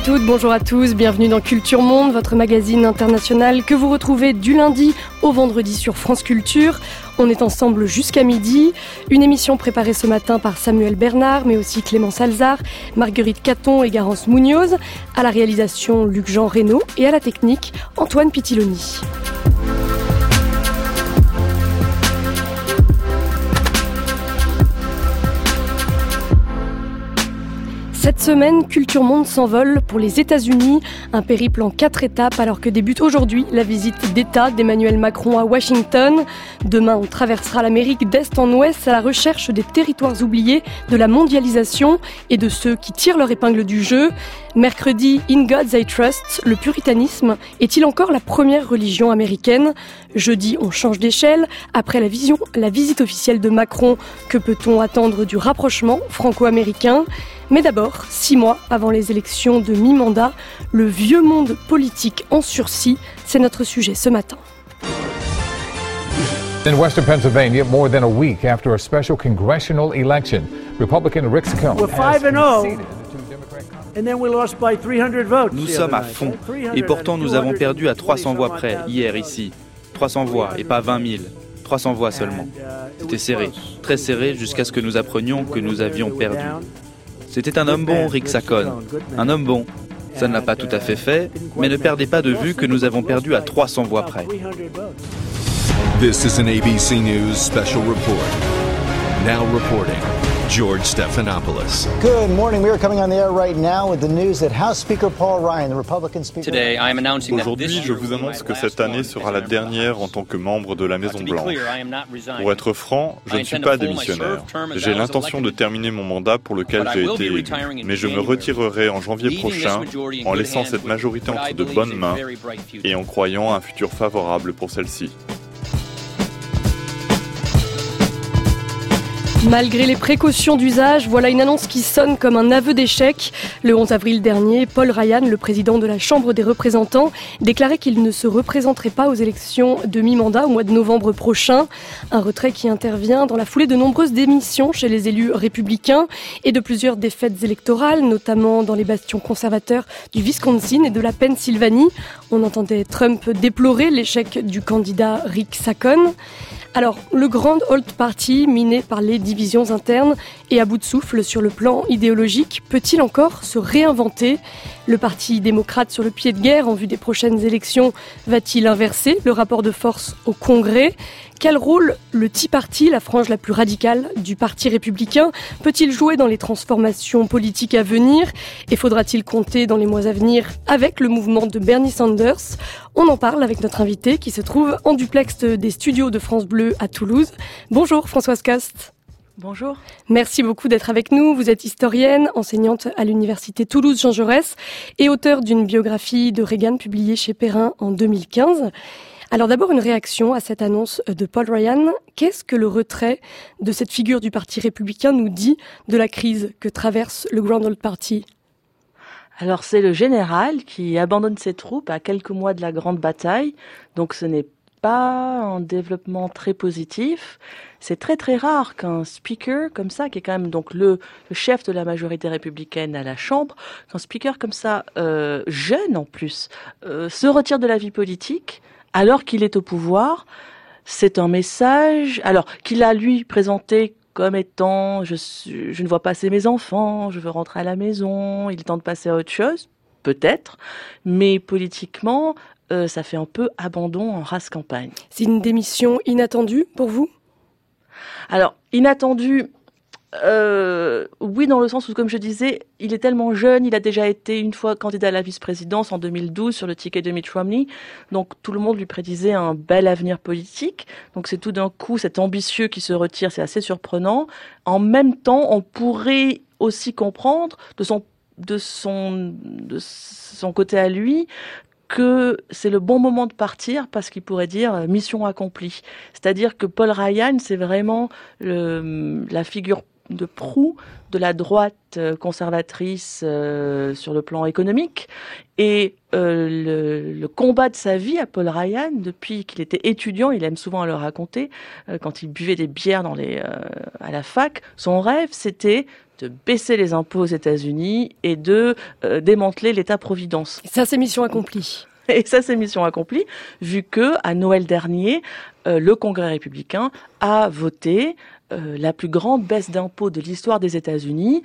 Bonjour à toutes, bonjour à tous, bienvenue dans Culture Monde, votre magazine international que vous retrouvez du lundi au vendredi sur France Culture. On est ensemble jusqu'à midi. Une émission préparée ce matin par Samuel Bernard, mais aussi Clément Salzar, Marguerite Caton et Garance Munoz. À la réalisation, Luc-Jean Reynaud et à la technique, Antoine Pitiloni. Cette semaine, Culture Monde s'envole pour les États-Unis, un périple en quatre étapes alors que débute aujourd'hui la visite d'État d'Emmanuel Macron à Washington. Demain, on traversera l'Amérique d'Est en Ouest à la recherche des territoires oubliés, de la mondialisation et de ceux qui tirent leur épingle du jeu. Mercredi, In God's I Trust, le puritanisme est-il encore la première religion américaine? Jeudi, on change d'échelle. Après la, vision, la visite officielle de Macron, que peut-on attendre du rapprochement franco-américain? Mais d'abord, six mois avant les élections de mi-mandat, le vieux monde politique en sursis, c'est notre sujet ce matin. In western Pennsylvania, more than a week after a special congressional election, Republican Rick Scone We're 5 and 0. Nous sommes à fond. 300 Et pourtant, nous and avons 200 perdu à 300 voix près, hier ici. 300 voix et pas 20 000. 300 voix seulement. Uh, it C'était was serré, très serré jusqu'à ce que nous apprenions que nous avions perdu. down. C'était un homme bon, Rick Saccone. Un homme bon. Ça ne l'a pas tout à fait fait, mais ne perdez pas de vue que nous avons perdu à 300 voix près. 300 votes. This is an ABC News special report. Now reporting, George Stephanopoulos. Good morning. We are coming on the air right now with the news that House Speaker Paul Ryan, the Republican Speaker. Today, I am announcing that Aujourd'hui, this je vous annonce que last cette année sera la dernière en tant que membre de la Maison to be Blanche. clear, I am not resigning. Pour être franc, je I ne suis pas démissionnaire. J'ai l'intention de terminer mon mandat pour lequel j'ai été be élu. Mais je me retirerai en janvier prochain en laissant cette majorité entre de bonnes mains et en croyant à un futur favorable pour celle-ci. Malgré les précautions d'usage, voilà une annonce qui sonne comme un aveu d'échec. Le 11 avril dernier, Paul Ryan, le président de la Chambre des représentants, déclarait qu'il ne se représenterait pas aux élections de mi-mandat au mois de novembre prochain. Un retrait qui intervient dans la foulée de nombreuses démissions chez les élus républicains et de plusieurs défaites électorales, notamment dans les bastions conservateurs du Wisconsin et de la Pennsylvanie. On entendait Trump déplorer l'échec du candidat Rick Saccone. Alors, le Grand Old Party, miné par les divisions internes et à bout de souffle sur le plan idéologique, peut-il encore se réinventer? Le Parti démocrate sur le pied de guerre en vue des prochaines élections va-t-il inverser le rapport de force au Congrès? Quel rôle le Tea Party, la frange la plus radicale du Parti républicain, peut-il jouer dans les transformations politiques à venir? Et faudra-t-il compter dans les mois à venir avec le mouvement de Bernie Sanders? On en parle avec notre invité qui se trouve en duplex des studios de France Bleu à Toulouse. Bonjour Françoise Cast. Bonjour. Merci beaucoup d'être avec nous. Vous êtes historienne, enseignante à l'université Toulouse-Jean Jaurès et auteur d'une biographie de Reagan publiée chez Perrin en 2015. Alors d'abord une réaction à cette annonce de Paul Ryan. Qu'est-ce que le retrait de cette figure du Parti républicain nous dit de la crise que traverse le Grand Old Party? Alors c'est le général qui abandonne ses troupes à quelques mois de la grande bataille, donc ce n'est pas un développement très positif. C'est très très rare qu'un speaker comme ça, qui est quand même donc le, le chef de la majorité républicaine à la Chambre, qu'un speaker comme ça, euh, jeune en plus, euh, se retire de la vie politique alors qu'il est au pouvoir. C'est un message, alors qu'il a lui présenté comme étant je, suis- je ne vois pas assez mes enfants, je veux rentrer à la maison, il est temps de passer à autre chose, peut-être, mais politiquement, euh, ça fait un peu abandon en race campagne. C'est une démission inattendue pour vous? Alors, inattendu, euh, oui, dans le sens où, comme je disais, il est tellement jeune, il a déjà été une fois candidat à la vice-présidence en 2012 sur le ticket de Mitt Romney, donc tout le monde lui prédisait un bel avenir politique. Donc c'est tout d'un coup cet ambitieux qui se retire, c'est assez surprenant. En même temps, on pourrait aussi comprendre de son côté à lui que c'est le bon moment de partir parce qu'il pourrait dire euh, mission accomplie. C'est-à-dire que Paul Ryan, c'est vraiment la figure de proue de la droite euh, conservatrice euh, sur le plan économique. Et euh, le, le combat de sa vie à Paul Ryan, depuis qu'il était étudiant, il aime souvent à le raconter, euh, quand il buvait des bières dans les, à la fac, son rêve, c'était de baisser les impôts aux États-Unis et de démanteler l'État-providence. Ça, c'est mission accomplie. Et ça, c'est mission accomplie, vu que à Noël dernier, euh, le Congrès républicain a voté euh, la plus grande baisse d'impôts de l'histoire des États-Unis,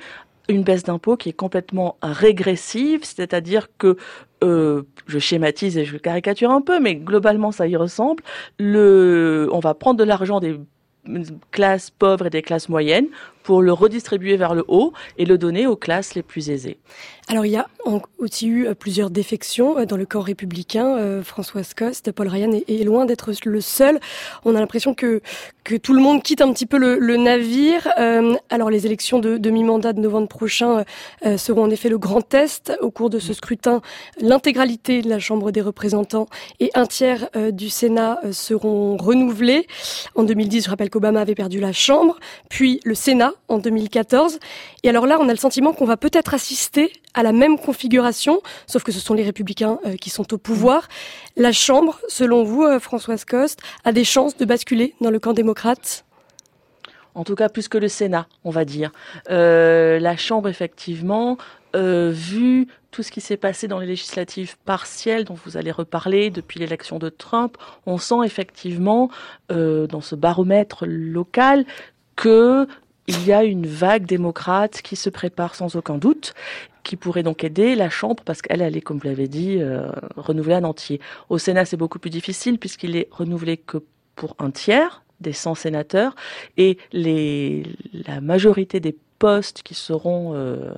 une baisse d'impôts qui est complètement régressive, c'est-à-dire que euh, je schématise et je caricature un peu, mais globalement ça y ressemble. Le, on va prendre de l'argent des classes pauvres et des classes moyennes pour le redistribuer vers le haut et le donner aux classes les plus aisées. Alors il y a aussi eu euh, plusieurs défections euh, dans le camp républicain. Euh, Françoise Coste, Paul Ryan est, loin d'être le seul. On a l'impression que que tout le monde quitte un petit peu le, navire. alors les élections de, de mi-mandat de novembre prochain seront en effet le grand test. Au cours de ce scrutin, l'intégralité de la Chambre des représentants et un tiers du Sénat seront renouvelés. En 2010, je rappelle qu'Obama avait perdu la Chambre, puis le Sénat en 2014. Et alors là, on a le sentiment qu'on va peut-être assister à la même configuration, sauf que ce sont les républicains euh, qui sont au pouvoir. La Chambre, selon vous, euh, Françoise Coste, a des chances de basculer dans le camp démocrate? En tout cas plus que le Sénat, on va dire. Euh, la Chambre, effectivement, vu tout ce qui s'est passé dans les législatives partielles dont vous allez reparler depuis l'élection de Trump, on sent effectivement dans ce baromètre local que il y a une vague démocrate qui se prépare sans aucun doute, qui pourrait donc aider la Chambre, parce qu'elle, elle est, comme vous l'avez dit, euh, renouvelée en entier. Au Sénat, c'est beaucoup plus difficile, puisqu'il est renouvelé que pour un tiers des 100 sénateurs, et la majorité des postes qui seront euh,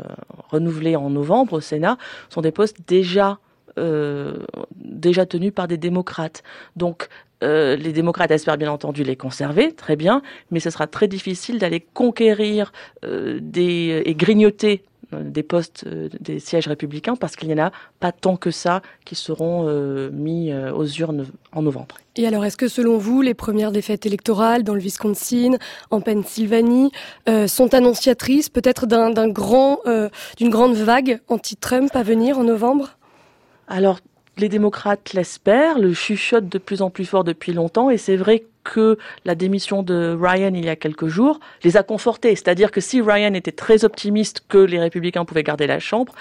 renouvelés en novembre au Sénat sont des postes déjà euh, déjà tenus par des démocrates. Donc euh, les démocrates espèrent bien entendu les conserver, très bien, mais ce sera très difficile d'aller conquérir euh, des, et grignoter euh, des postes, des sièges républicains, parce qu'il n'y en a pas tant que ça qui seront mis aux urnes en novembre. Et alors, est-ce que selon vous, les premières défaites électorales dans le Wisconsin, en Pennsylvanie, sont annonciatrices peut-être d'un grand, d'une grande vague anti-Trump à venir en novembre? Alors, les démocrates l'espèrent, le chuchote de plus en plus fort depuis longtemps, et c'est vrai que la démission de Ryan il y a quelques jours les a confortés. C'est-à-dire que si Ryan était très optimiste que les républicains pouvaient garder la Chambre,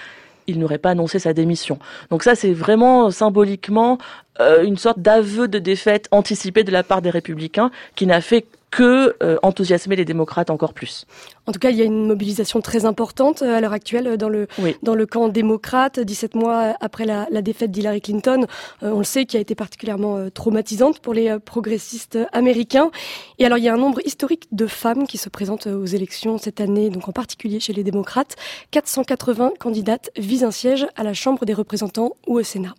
il n'aurait pas annoncé sa démission. Donc ça, c'est vraiment symboliquement euh, une sorte d'aveu de défaite anticipée de la part des républicains qui n'a fait que euh, enthousiasmer les démocrates encore plus. En tout cas, il y a une mobilisation très importante euh, à l'heure actuelle dans le dans le camp démocrate. 17 mois après la, la défaite d'Hillary Clinton, on le sait, qui a été particulièrement traumatisante pour les progressistes américains. Et alors, il y a un nombre historique de femmes qui se présentent aux élections cette année, donc en particulier chez les démocrates. 480 candidates visent un siège à la Chambre des représentants ou au Sénat.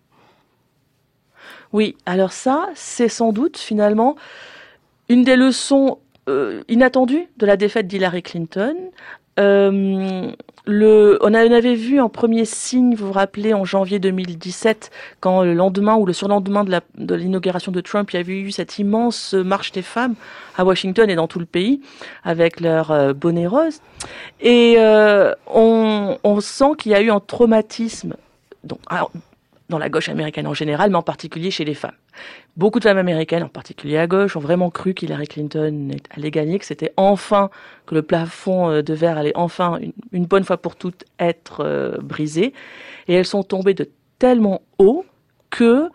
Oui, alors ça, c'est sans doute finalement une des leçons euh, inattendues de la défaite d'Hillary Clinton. Euh, on, avait vu un premier signe, vous vous rappelez, en janvier 2017, quand le lendemain ou le surlendemain de l'inauguration de, Trump, il y avait eu cette immense marche des femmes à Washington et dans tout le pays, avec leur euh, bonnet rose. Et on, sent qu'il y a eu un traumatisme. Dans la gauche américaine en général, mais en particulier chez les femmes. Beaucoup de femmes américaines, en particulier à gauche, ont vraiment cru qu'Hillary Clinton allait gagner, que c'était enfin, que le plafond euh, de verre allait enfin, une, bonne fois pour toutes, être euh, brisé. Et elles sont tombées de tellement haut que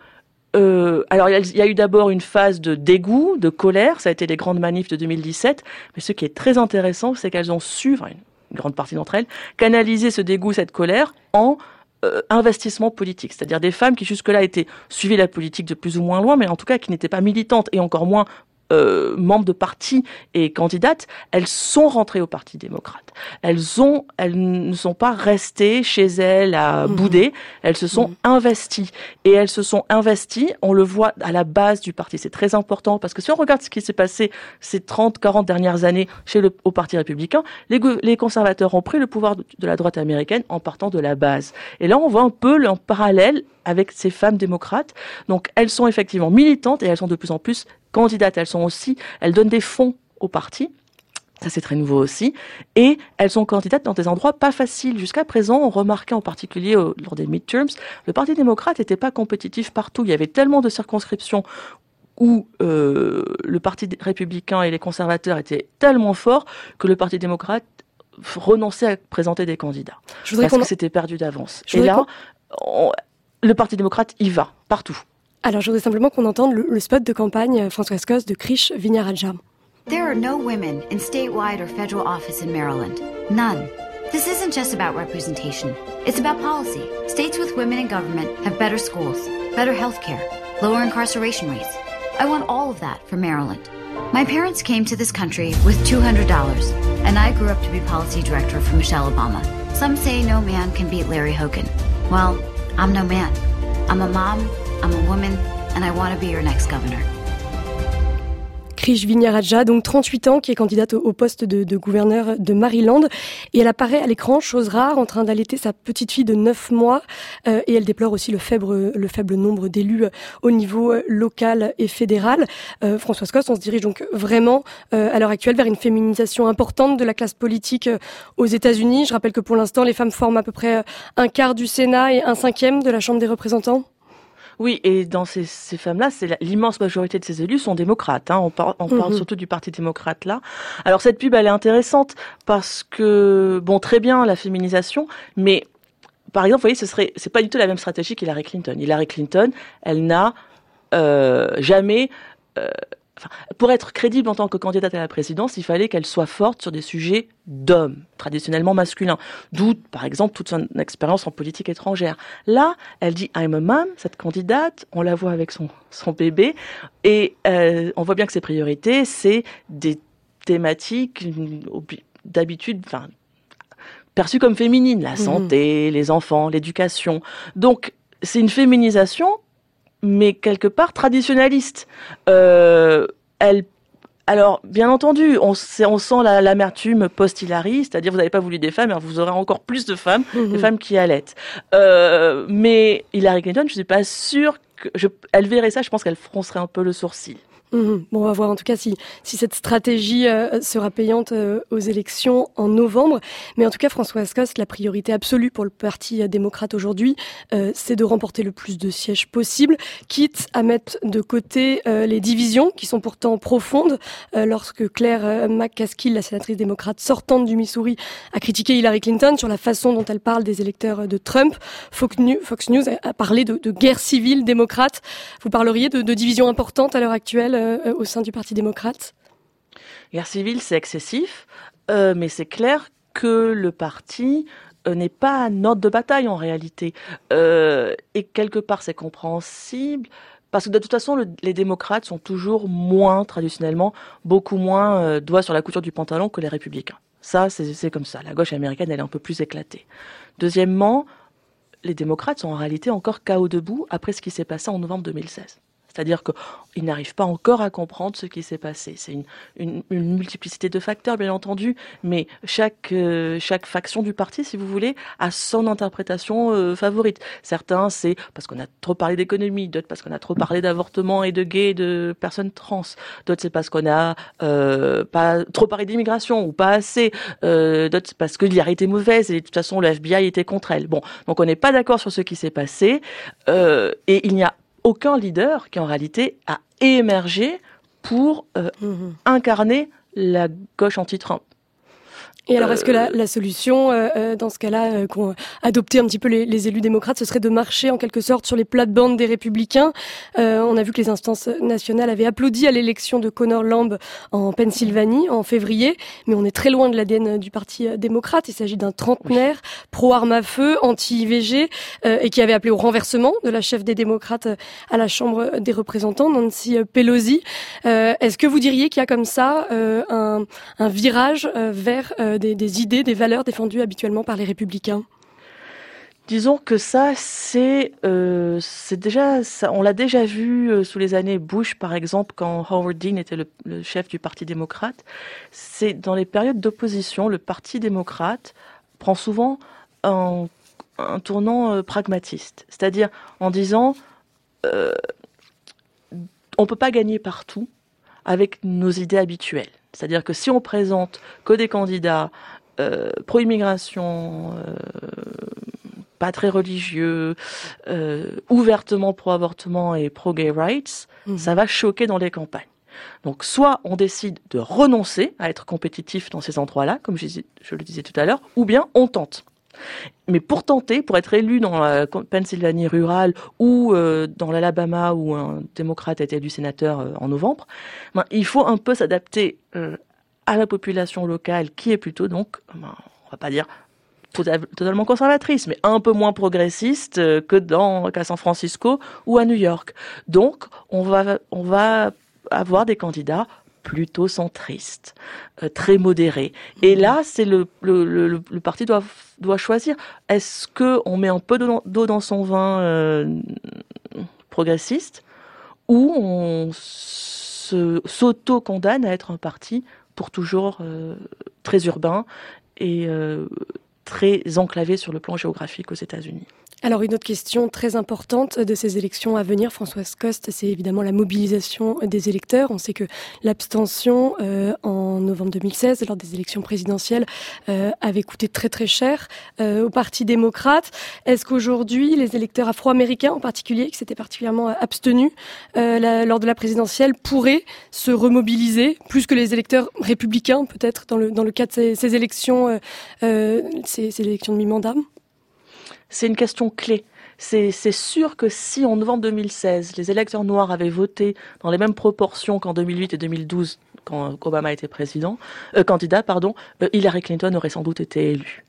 euh, alors il y a eu d'abord une phase de dégoût, de colère, ça a été les grandes manifs de 2017, mais ce qui est très intéressant, c'est qu'elles ont su, une grande partie d'entre elles, canaliser ce dégoût, cette colère en euh, investissement politique, c'est-à-dire des femmes qui jusque-là étaient suivies la politique de plus ou moins loin, mais en tout cas qui n'étaient pas militantes et encore moins euh, membres de parti et candidates, elles sont rentrées au Parti démocrate. Elles ont, elles ne sont pas restées chez elles à mhm. bouder. Elles se sont mhm. investies et elles se sont investies. On le voit à la base du parti. C'est très important parce que si on regarde ce qui s'est passé ces 30, 40 dernières années chez le au Parti républicain, les, les conservateurs ont pris le pouvoir de, la droite américaine en partant de la base. Et là, on voit un peu le parallèle avec ces femmes démocrates. Donc, elles sont effectivement militantes et elles sont de plus en plus candidates, elles sont aussi, elles donnent des fonds au parti. Ça, c'est très nouveau aussi. Et elles sont candidates dans des endroits pas faciles. Jusqu'à présent, on remarquait en particulier lors des midterms, le Parti démocrate n'était pas compétitif partout. Il y avait tellement de circonscriptions où euh, le Parti républicain et les conservateurs étaient tellement forts que le Parti démocrate renoncer à présenter des candidats. Je parce que c'était perdu d'avance. Et là, le Parti démocrate y va, partout. Alors, je voudrais simplement qu'on entende le, le, spot de campagne euh, François Cos de Krish Vignarajam. There are no women in statewide or federal office in Maryland. None. This isn't just about representation. It's about policy. States with women in government have better schools, better health care, lower incarceration rates. I want all of that for Maryland. My parents came to this country with $200, and I grew up to be policy director for Michelle Obama. Some say no man can beat Larry Hogan. Well, I'm no man. I'm a mom, I'm a woman, and I want to be your next governor. Krish Vignaraja, donc 38 ans, qui est candidate au poste de, de, gouverneur de Maryland. Et elle apparaît à l'écran, chose rare, en train d'allaiter sa petite fille de 9 mois. Euh, et elle déplore aussi le faible, le faible nombre d'élus euh, au niveau euh, local et fédéral. Euh, Françoise Coste, on se dirige donc vraiment euh, à l'heure actuelle vers une féminisation importante de la classe politique euh, aux États-Unis. Je rappelle que pour l'instant, les femmes forment à peu près un quart du Sénat et un cinquième de la Chambre des représentants. Oui, et dans ces, ces femmes-là, c'est l'immense majorité de ces élus sont démocrates. Hein. On, par, on parle Mhm. surtout du Parti démocrate là. Alors cette pub, elle est intéressante parce que bon, très bien la féminisation, mais par exemple, vous voyez, ce serait, c'est pas du tout la même stratégie qu'Hillary Clinton. Hillary Clinton, elle n'a euh, jamais euh, Enfin, pour être crédible en tant que candidate à la présidence, il fallait qu'elle soit forte sur des sujets d'hommes, traditionnellement masculins. D'où, par exemple, toute son expérience en politique étrangère. Là, elle dit I'm a mom, cette candidate, on la voit avec son, son bébé, et euh, on voit bien que ses priorités, c'est des thématiques d'habitude, enfin, perçues comme féminines, la santé, mmh. les enfants, l'éducation. Donc, c'est une féminisation mais quelque part traditionnaliste. Euh, elle, alors, bien entendu, on, on sent l'amertume la, post-Hillary, c'est-à-dire vous n'avez pas voulu des femmes, alors vous aurez encore plus de femmes, mmh. des femmes qui allaitent. Euh, mais Hillary Clinton, je suis pas sûre que je, elle verrait ça, je pense qu'elle froncerait un peu le sourcil. Mmh. Bon, on va voir en tout cas si, si cette stratégie euh, sera payante euh, aux élections en novembre. Mais en tout cas, François Coste, la priorité absolue pour le Parti euh, démocrate aujourd'hui, c'est de remporter le plus de sièges possible, quitte à mettre de côté euh, les divisions qui sont pourtant profondes. Euh, lorsque Claire McCaskill, la sénatrice démocrate sortante du Missouri, a critiqué Hillary Clinton sur la façon dont elle parle des électeurs de Trump, Fox News, Fox News a parlé de, de, guerre civile démocrate. Vous parleriez de, de divisions importantes à l'heure actuelle euh, au sein du Parti démocrate Guerre civile, c'est excessif, euh, mais c'est clair que le parti euh, n'est pas un ordre de bataille en réalité. Et quelque part, c'est compréhensible. Parce que de toute façon, le, les démocrates sont toujours moins, traditionnellement, beaucoup moins doigts sur la couture du pantalon que les républicains. Ça, c'est comme ça. La gauche américaine, elle est un peu plus éclatée. Deuxièmement, les démocrates sont en réalité encore chaos debout après ce qui s'est passé en novembre 2016. C'est-à-dire qu'ils n'arrivent pas encore à comprendre ce qui s'est passé. C'est une, multiplicité de facteurs, bien entendu, mais chaque, euh, chaque faction du parti, si vous voulez, a son interprétation euh, favorite. Certains, c'est parce qu'on a trop parlé d'économie, d'autres parce qu'on a trop parlé d'avortement et de gays et de personnes trans, d'autres c'est parce qu'on a euh, pas trop parlé d'immigration ou pas assez, d'autres parce que l'IR était mauvaise et de toute façon le FBI était contre elle. Bon, donc on n'est pas d'accord sur ce qui s'est passé et il n'y a aucun leader qui en réalité a émergé pour euh, mmh. incarner la gauche anti-Trump. Et alors, est-ce que la, la solution, euh, dans ce cas-là, euh, qu'ont adopté un petit peu les, les, élus démocrates, ce serait de marcher en quelque sorte sur les plates-bandes des républicains? Euh, On a vu que les instances nationales avaient applaudi à l'élection de Connor Lamb en Pennsylvanie en février, mais on est très loin de l'ADN du Parti démocrate. Il s'agit d'un trentenaire pro-arme à feu, anti-IVG, euh, et qui avait appelé au renversement de la chef des démocrates à la Chambre des représentants, Nancy Pelosi. Euh, est-ce que vous diriez qu'il y a comme ça euh, un, un, virage vers des, des, idées, des valeurs défendues habituellement par les républicains Disons que ça, c'est euh, déjà, ça, on l'a déjà vu euh, sous les années Bush, par exemple, quand Howard Dean était le, chef du Parti démocrate. C'est dans les périodes d'opposition, le Parti démocrate prend souvent un, tournant euh, pragmatiste, c'est-à-dire en disant on peut pas gagner partout avec nos idées habituelles. C'est-à-dire que si on présente que des candidats euh, pro-immigration, euh, pas très religieux, euh, ouvertement pro-avortement et pro-gay rights, mmh. ça va choquer dans les campagnes. Donc soit on décide de renoncer à être compétitif dans ces endroits-là, comme je, je le disais tout à l'heure, ou bien on tente. Mais pour tenter, pour être élu dans la Pennsylvanie rurale ou euh, dans l'Alabama où un démocrate a été élu sénateur euh, en novembre, ben, il faut un peu s'adapter euh, à la population locale qui est plutôt donc, ben, va pas dire totalement conservatrice, mais un peu moins progressiste que dans qu'à San Francisco ou à New York. Donc, on va on va avoir des candidats plutôt centriste, euh, très modéré. Et là, c'est le, le, le, le, parti doit, doit choisir. Est-ce que on met un peu d'eau dans son vin euh, progressiste ou on s'auto-condamne à être un parti pour toujours euh, très urbain et très enclavé sur le plan géographique aux États-Unis alors une autre question très importante de ces élections à venir, Françoise Coste, c'est évidemment la mobilisation des électeurs. On sait que l'abstention euh, en novembre 2016, lors des élections présidentielles, euh, avait coûté très très cher euh, au Parti démocrate. Est-ce qu'aujourd'hui, les électeurs afro-américains en particulier, qui s'étaient particulièrement abstenus lors de la présidentielle, pourraient se remobiliser plus que les électeurs républicains, peut-être dans le, dans le cas de ces, ces élections, ces, élections de mi-mandat c'est une question clé. C'est sûr que si en novembre 2016, les électeurs noirs avaient voté dans les mêmes proportions qu'en 2008 et 2012, quand Obama était président, euh, candidat, pardon, euh, Hillary Clinton aurait sans doute été élue.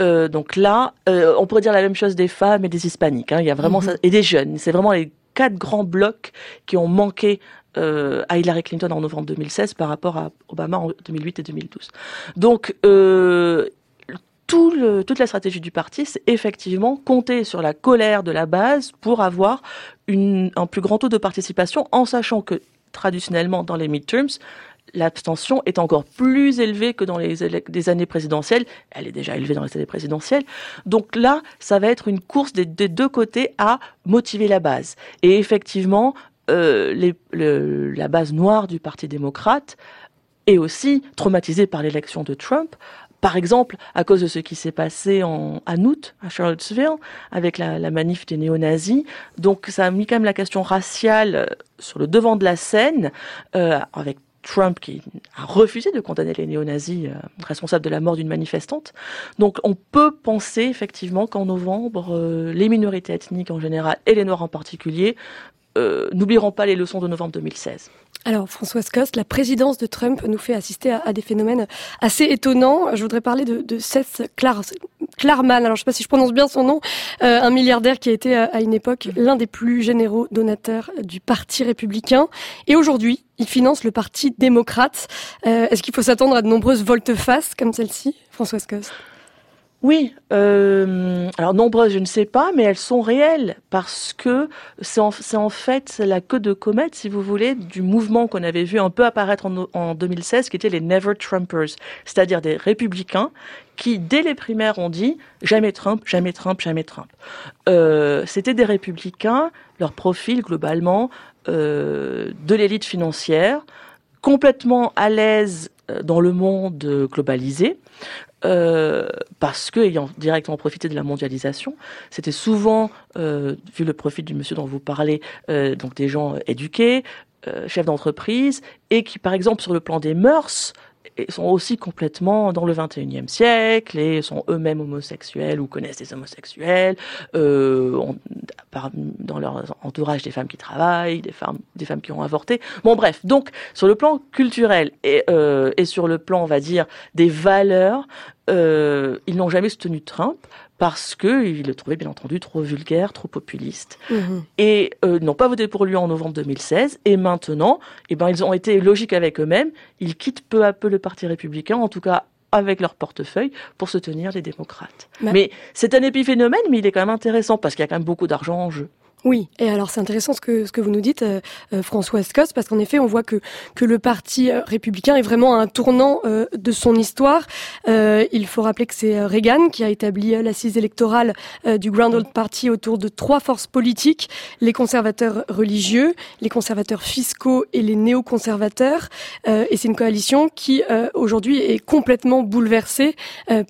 Euh, donc là, euh, on pourrait dire la même chose des femmes et des hispaniques. Hein. Il y a vraiment ça, et des jeunes. C'est vraiment les quatre grands blocs qui ont manqué euh, à Hillary Clinton en novembre 2016 par rapport à Obama en 2008 et 2012. Donc euh, toute la stratégie du parti, c'est effectivement compter sur la colère de la base pour avoir un plus grand taux de participation, en sachant que traditionnellement dans les midterms, l'abstention est encore plus élevée que dans les, années présidentielles. Elle est déjà élevée dans les années présidentielles. Donc là, ça va être une course des, deux côtés à motiver la base. Et effectivement, euh, la base noire du Parti démocrate est aussi traumatisée par l'élection de Trump, par exemple, à cause de ce qui s'est passé en, août à Charlottesville avec la, manif des néo-nazis. Donc ça a mis quand même la question raciale euh, sur le devant de la scène, euh, avec Trump qui a refusé de condamner les néo-nazis euh, responsables de la mort d'une manifestante. Donc on peut penser effectivement qu'en novembre, les minorités ethniques en général et les Noirs en particulier euh, n'oublieront pas les leçons de novembre 2016. Alors, Françoise Coste, la présidence de Trump nous fait assister à, des phénomènes assez étonnants. Je voudrais parler de, de Seth Klarman, alors je ne sais pas si je prononce bien son nom, euh, un milliardaire qui a été à, à une époque l'un des plus généraux donateurs du Parti républicain. Et aujourd'hui, il finance le Parti démocrate. Euh, Est-ce qu'il faut s'attendre à de nombreuses volte-face comme celle-ci, Françoise Coste? Oui, euh, alors nombreuses, je ne sais pas, mais elles sont réelles parce que c'est en, fait la queue de comète, si vous voulez, du mouvement qu'on avait vu un peu apparaître en, en 2016, qui était les Never Trumpers, c'est-à-dire des républicains qui, dès les primaires, ont dit jamais Trump, jamais Trump, jamais Trump. Euh, C'était des républicains, leur profil globalement euh, de l'élite financière, complètement à l'aise dans le monde globalisé, euh, parce que ayant directement profité de la mondialisation, c'était souvent, euh, vu le profit du monsieur dont vous parlez, euh, donc des gens éduqués, chefs d'entreprise, et qui, par exemple, sur le plan des mœurs, sont aussi complètement dans le 21e siècle et sont eux-mêmes homosexuels ou connaissent des homosexuels, euh, dans leur entourage des femmes qui travaillent, des femmes, des femmes qui ont avorté. Bon bref, donc sur le plan culturel et, euh, et sur le plan, on va dire, des valeurs, euh, ils n'ont jamais soutenu Trump parce qu'ils le trouvaient bien entendu trop vulgaire, trop populiste. Mmh. Et euh, n'ont pas voté pour lui en novembre 2016. Et maintenant, eh ben, ils ont été logiques avec eux-mêmes. Ils quittent peu à peu le Parti républicain, en tout cas avec leur portefeuille, pour soutenir les démocrates. Mais c'est un épiphénomène, mais il est quand même intéressant parce qu'il y a quand même beaucoup d'argent en jeu. Oui, et alors c'est intéressant ce que vous nous dites, euh, euh François Escos, parce qu'en effet, on voit que le parti euh, républicain est vraiment à un tournant euh, de son histoire. Euh, il faut rappeler que c'est Reagan qui a établi l'assise électorale du Grand Old Party autour de trois forces politiques les conservateurs religieux, les conservateurs fiscaux et les néoconservateurs. et c'est une coalition qui aujourd'hui est complètement bouleversée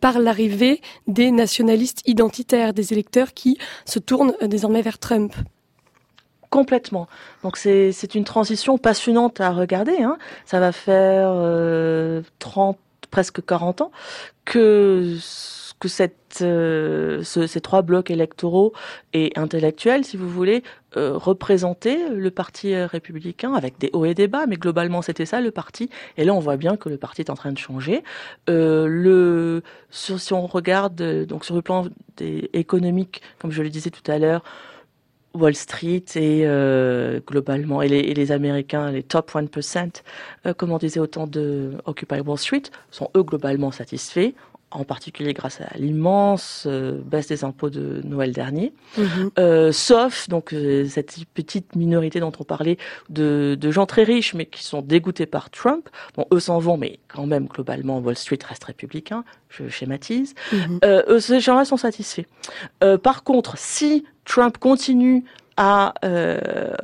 par l'arrivée des nationalistes identitaires, des électeurs qui se tournent désormais vers Trump Complètement. Donc c'est une transition passionnante à regarder. Hein. Ça va faire euh, 30, presque 40 ans que euh, ces trois blocs électoraux et intellectuels, si vous voulez, euh, représentaient le parti républicain avec des hauts et des bas, mais globalement c'était ça le parti. Et là, on voit bien que le parti est en train de changer. Euh, si on regarde donc sur le plan économique, comme je le disais tout à l'heure, Wall Street et globalement et les, Américains, les top 1%, comme on disait autant de Occupy Wall Street, sont eux globalement satisfaits en particulier grâce à l'immense euh, baisse des impôts de Noël dernier, mhm. euh, sauf donc euh, cette petite minorité dont on parlait de, de, gens très riches mais qui sont dégoûtés par Trump. Bon, eux s'en vont, mais quand même globalement Wall Street reste républicain. Je schématise. Mhm. eux, ces gens-là sont satisfaits. par contre, si Trump continue à euh,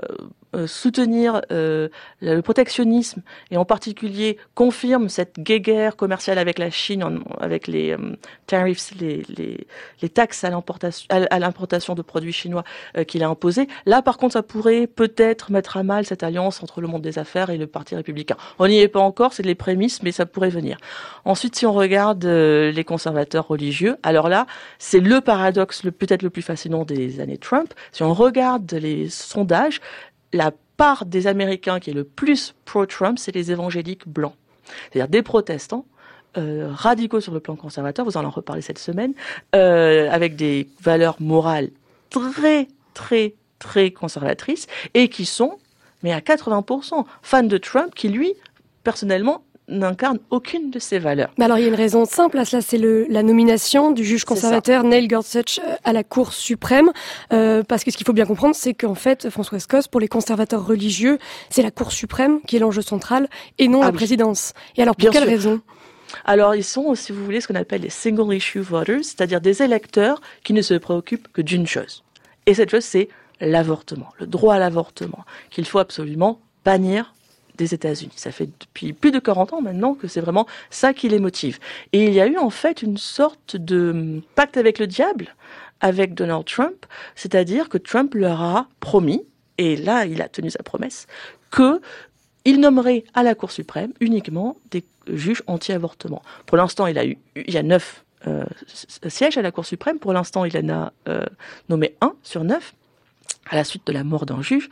soutenir euh, le protectionnisme et en particulier confirme cette guéguerre commerciale avec la Chine, avec les euh, tariffs, les, les, les, taxes à l'importation, de produits chinois qu'il a imposé. Là, par contre, ça pourrait peut-être mettre à mal cette alliance entre le monde des affaires et le Parti républicain. On n'y est pas encore, c'est les prémices, mais ça pourrait venir. Ensuite, si on regarde les conservateurs religieux, alors là, c'est le paradoxe le peut-être le plus fascinant des années Trump. Si on regarde les sondages, la part des Américains qui est le plus pro-Trump, c'est les évangéliques blancs. C'est-à-dire des protestants euh, radicaux sur le plan conservateur, vous en en reparlez cette semaine, euh, avec des valeurs morales très, très, très conservatrices, et qui sont, mais à 80%, fans de Trump, qui lui, personnellement, n'incarne aucune de ces valeurs. Mais alors il y a une raison simple à cela, c'est la nomination du juge conservateur Neil Gorsuch euh, à la Cour suprême, euh, parce que ce qu'il faut bien comprendre, c'est qu'en fait, François Escos, pour les conservateurs religieux, c'est la Cour suprême qui est l'enjeu central et non ah la présidence. Et alors pour quelle raison? Alors, ils sont, si vous voulez, ce qu'on appelle les single issue voters, c'est-à-dire des électeurs qui ne se préoccupent que d'une chose. Et cette chose, c'est l'avortement, le droit à l'avortement, qu'il faut absolument bannir des États-Unis. Ça fait depuis plus de 40 ans maintenant que c'est vraiment ça qui les motive. Et il y a eu en fait une sorte de pacte avec le diable avec Donald Trump, c'est-à-dire que Trump leur a promis, et là il a tenu sa promesse, que il nommerait à la Cour suprême uniquement des juges anti-avortement. Pour l'instant, il a eu, il y a neuf euh, sièges à la Cour suprême. Pour l'instant, il en a euh, nommé un sur neuf à la suite de la mort d'un juge.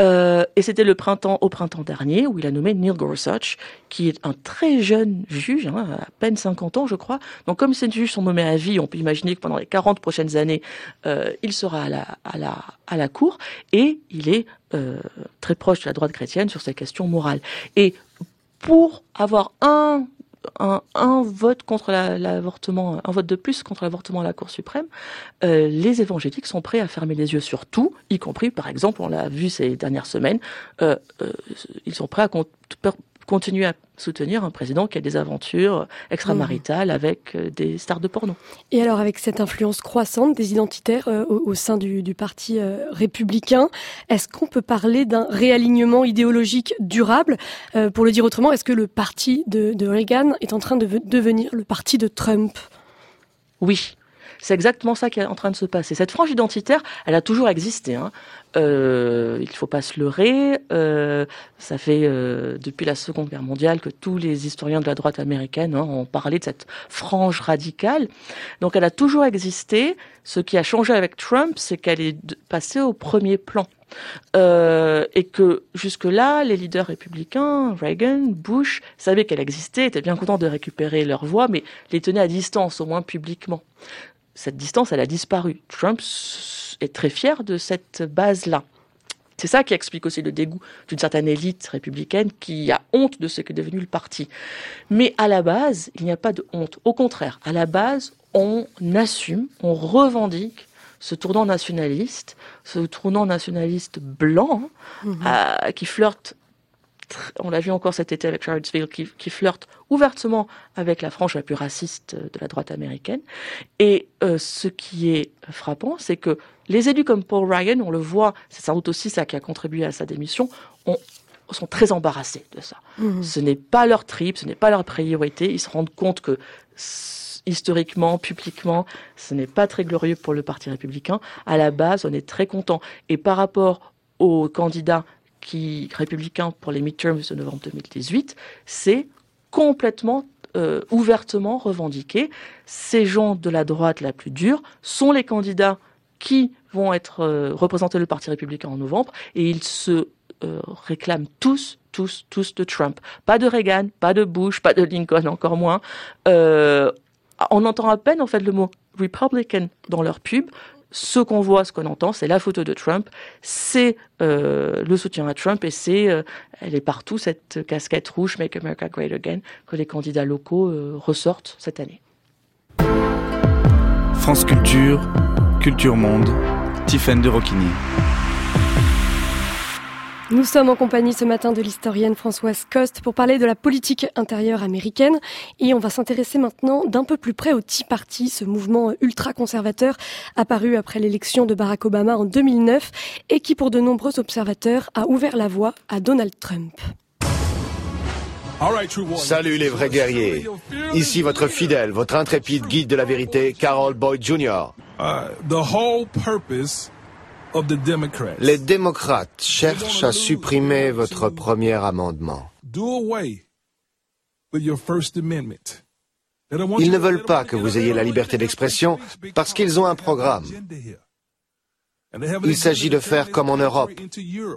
Euh, et c'était le printemps, au printemps dernier, où il a nommé Neil Gorsuch, qui est un très jeune juge, hein, à peine 50 ans, je crois. Donc, comme ces juges sont nommés à vie, on peut imaginer que pendant les 40 prochaines années, euh, il sera à la, à la, à la cour, et il est euh, très proche de la droite chrétienne sur ces questions morales. Et pour avoir un un, vote de plus contre l'avortement à la Cour suprême, euh, les évangéliques sont prêts à fermer les yeux sur tout, y compris, par exemple, on l'a vu ces dernières semaines, euh, euh, ils sont prêts à continuer à soutenir un président qui a des aventures extramaritales mmh. avec euh, des stars de porno. Et alors avec cette influence croissante des identitaires euh, au, sein du, parti euh, républicain, est-ce qu'on peut parler d'un réalignement idéologique durable? Pour le dire autrement, est-ce que le parti de, de Reagan est en train de devenir le parti de Trump? Oui, c'est exactement ça qui est en train de se passer. Cette frange identitaire, elle a toujours existé. Hein. Euh, il ne faut pas se leurrer. Euh, ça fait euh, depuis la Seconde Guerre mondiale que tous les historiens de la droite américaine hein, ont parlé de cette frange radicale. Donc elle a toujours existé. Ce qui a changé avec Trump, c'est qu'elle est passée au premier plan. Et que jusque-là, les leaders républicains, Reagan, Bush, savaient qu'elle existait, étaient bien contents de récupérer leur voix, mais les tenaient à distance, au moins publiquement cette distance, elle a disparu. Trump est très fier de cette base-là. C'est ça qui explique aussi le dégoût d'une certaine élite républicaine qui a honte de ce qu'est devenu le parti. Mais à la base, il n'y a pas de honte. Au contraire, à la base, on assume, on revendique ce tournant nationaliste, ce tournant nationaliste blanc mhm. euh, qui flirte on l'a vu encore cet été avec Charlottesville, qui, qui, flirte ouvertement avec la frange la plus raciste de la droite américaine. Et euh, ce qui est frappant, c'est que les élus comme Paul Ryan, on le voit, c'est sans doute aussi ça qui a contribué à sa démission, sont très embarrassés de ça. Mmh. Ce n'est pas leur trip, ce n'est pas leur priorité. Ils se rendent compte que historiquement, publiquement, ce n'est pas très glorieux pour le Parti républicain. À la base, on est très content. Et par rapport aux candidats qui républicains pour les midterms de novembre 2018, c'est complètement euh, ouvertement revendiqué. Ces gens de la droite la plus dure sont les candidats qui vont être euh, représenter le Parti républicain en novembre et ils se euh, réclament tous, tous, tous de Trump. Pas de Reagan, pas de Bush, pas de Lincoln, encore moins. Euh, on entend à peine en fait le mot Republican dans leur pub ce qu'on voit, ce qu'on entend, c'est la photo de Trump, c'est euh, le soutien à Trump et c'est, euh, elle est partout, cette casquette rouge Make America Great Again que les candidats locaux euh, ressortent cette année. France Culture, Culture Monde, Tiffaine de Roquigny. Nous sommes en compagnie ce matin de l'historienne Françoise Coste pour parler de la politique intérieure américaine et on va s'intéresser maintenant d'un peu plus près au Tea Party, ce mouvement ultra-conservateur apparu après l'élection de Barack Obama en 2009 et qui pour de nombreux observateurs a ouvert la voie à Donald Trump. Salut les vrais guerriers. Ici votre fidèle, votre intrépide guide de la vérité, Carol Boyd Jr. Les démocrates cherchent à supprimer votre premier amendement. Ils ne veulent pas que vous ayez la liberté d'expression parce qu'ils ont un programme. Il s'agit de faire comme en Europe,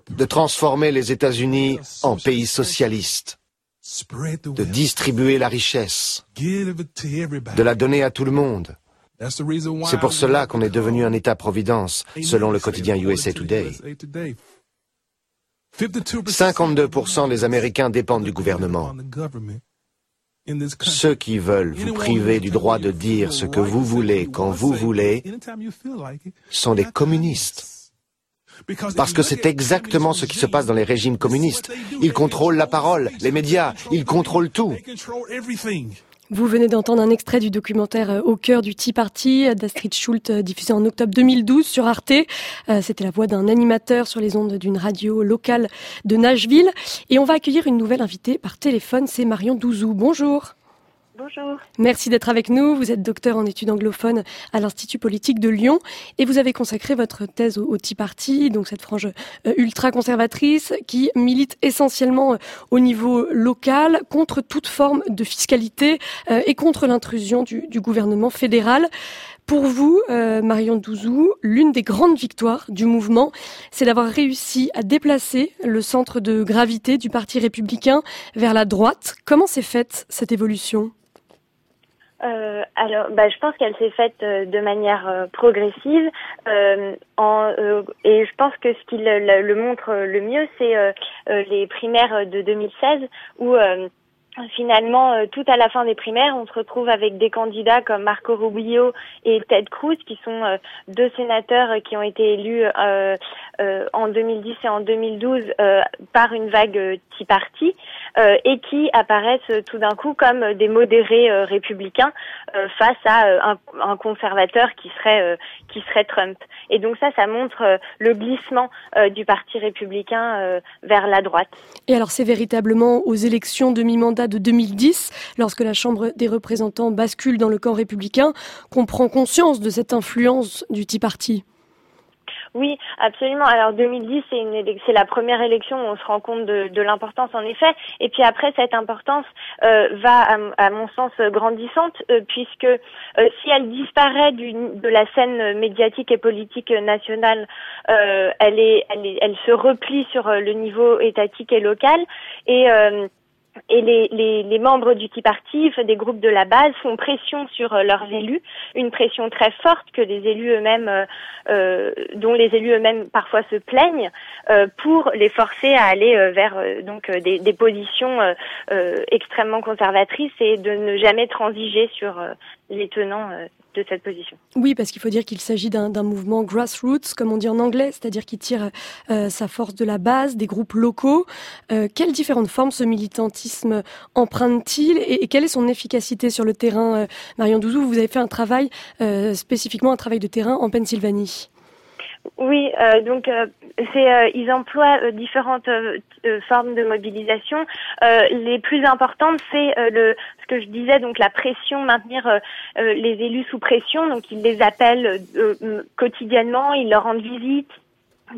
de transformer les États-Unis en pays socialiste, de distribuer la richesse, de la donner à tout le monde. C'est pour cela qu'on est devenu un État-providence, selon le quotidien USA Today. 52% des Américains dépendent du gouvernement. Ceux qui veulent vous priver du droit de dire ce que vous voulez quand vous voulez sont des communistes. Parce que c'est exactement ce qui se passe dans les régimes communistes. Ils contrôlent la parole, les médias, ils contrôlent tout. Vous venez d'entendre un extrait du documentaire euh, Au cœur du Tea Party d'Astrid Schult euh, diffusé en octobre 2012 sur Arte. Euh, c'était la voix d'un animateur sur les ondes d'une radio locale de Nashville. Et on va accueillir une nouvelle invitée par téléphone, c'est Marion Douzou. Bonjour. Bonjour. Merci d'être avec nous. Vous êtes docteur en études anglophones à l'Institut politique de Lyon et vous avez consacré votre thèse au, Tea Party, donc cette frange euh, ultra conservatrice qui milite essentiellement euh, au niveau local contre toute forme de fiscalité euh, et contre l'intrusion du, gouvernement fédéral. Pour vous, Marion Douzou, l'une des grandes victoires du mouvement, c'est d'avoir réussi à déplacer le centre de gravité du Parti républicain vers la droite. Comment s'est faite cette évolution? Euh, alors, bah, je pense qu'elle s'est faite euh, de manière euh, progressive, euh, en, et je pense que ce qui le, le montre le mieux, c'est les primaires de 2016 où finalement, tout à la fin des primaires, on se retrouve avec des candidats comme Marco Rubio et Ted Cruz, qui sont deux sénateurs qui ont été élus en 2010 et en 2012 par une vague Tea Party. Euh, et qui apparaissent euh, tout d'un coup comme des modérés euh, républicains face à un, conservateur qui serait Trump. Et donc ça, ça montre le glissement du parti républicain vers la droite. Et alors c'est véritablement aux élections de mi-mandat de 2010, lorsque la Chambre des représentants bascule dans le camp républicain, qu'on prend conscience de cette influence du Tea Party. Oui, absolument. Alors 2010, c'est une c'est la première élection où on se rend compte de, de l'importance en effet. Et puis après, cette importance euh, va, à, mon sens, grandissante, euh, puisque euh, si elle disparaît du, de la scène médiatique et politique nationale, elle, est, elle, est, elle se replie sur le niveau étatique et local. Et et les, les, les, membres du Tea Party, des groupes de la base, font pression sur euh, leurs élus, une pression très forte que les élus eux-mêmes, euh, euh dont les élus eux-mêmes parfois se plaignent, pour les forcer à aller vers donc des positions extrêmement conservatrices et de ne jamais transiger sur les tenants Oui, parce qu'il faut dire qu'il s'agit d'un mouvement grassroots, comme on dit en anglais, c'est-à-dire qui tire euh, sa force de la base, des groupes locaux. Euh, quelles différentes formes ce militantisme emprunte-t-il et, quelle est son efficacité sur le terrain euh, Marion Douzou, vous avez fait un travail, spécifiquement un travail de terrain en Pennsylvanie. Oui, euh, donc euh, euh, ils emploient différentes formes de mobilisation. les plus importantes, c'est le ce que je disais, donc la pression, maintenir les élus sous pression. Donc ils les appellent quotidiennement, ils leur rendent visite,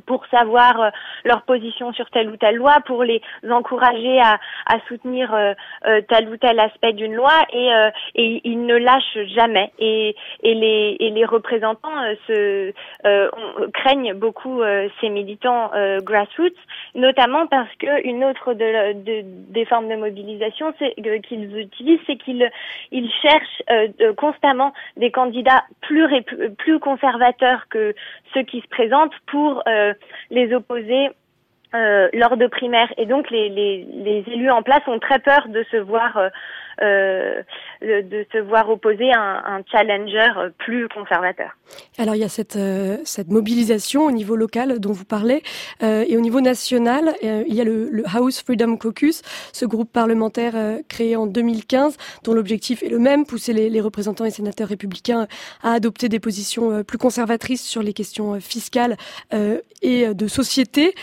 pour savoir euh, leur position sur telle ou telle loi, pour les encourager à, à soutenir euh, euh, tel ou tel aspect d'une loi, et, et, ils ne lâchent jamais. Et, et, les, et les représentants se, on, craignent beaucoup ces militants grassroots, notamment parce que une autre de, de, des formes de mobilisation qu'ils utilisent, c'est qu'ils ils cherchent constamment des candidats plus, plus conservateurs que ceux qui se présentent pour euh, les opposer euh, lors de primaires. Et donc les, les, élus en place ont très peur de se voir euh, euh, de se voir opposer un, un, challenger plus conservateur. Alors il y a cette, euh, cette mobilisation au niveau local dont vous parlez euh, et au niveau national, il y a le, le, House Freedom Caucus, ce groupe parlementaire créé en 2015 dont l'objectif est le même, pousser les, les, représentants et sénateurs républicains à adopter des positions plus conservatrices sur les questions fiscales et de société.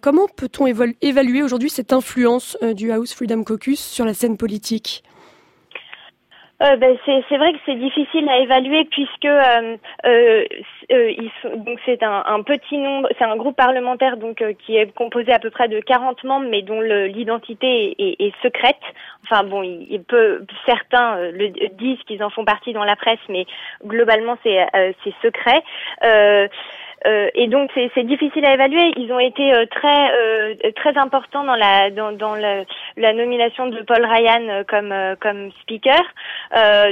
comment peut-on évaluer aujourd'hui cette influence du House Freedom Caucus sur la scène politique? Euh, ben, c'est vrai que c'est difficile à évaluer puisque euh, euh, euh donc c'est un, petit nombre, c'est un groupe parlementaire donc euh, qui est composé à peu près de 40 membres, mais dont l'identité est, secrète. Enfin bon, il, il peut certains le disent qu'ils en font partie dans la presse, mais globalement c'est c'est secret. Euh, et donc c'est difficile à évaluer. Ils ont été euh, très euh, très importants dans la dans, dans la, nomination de Paul Ryan comme comme speaker.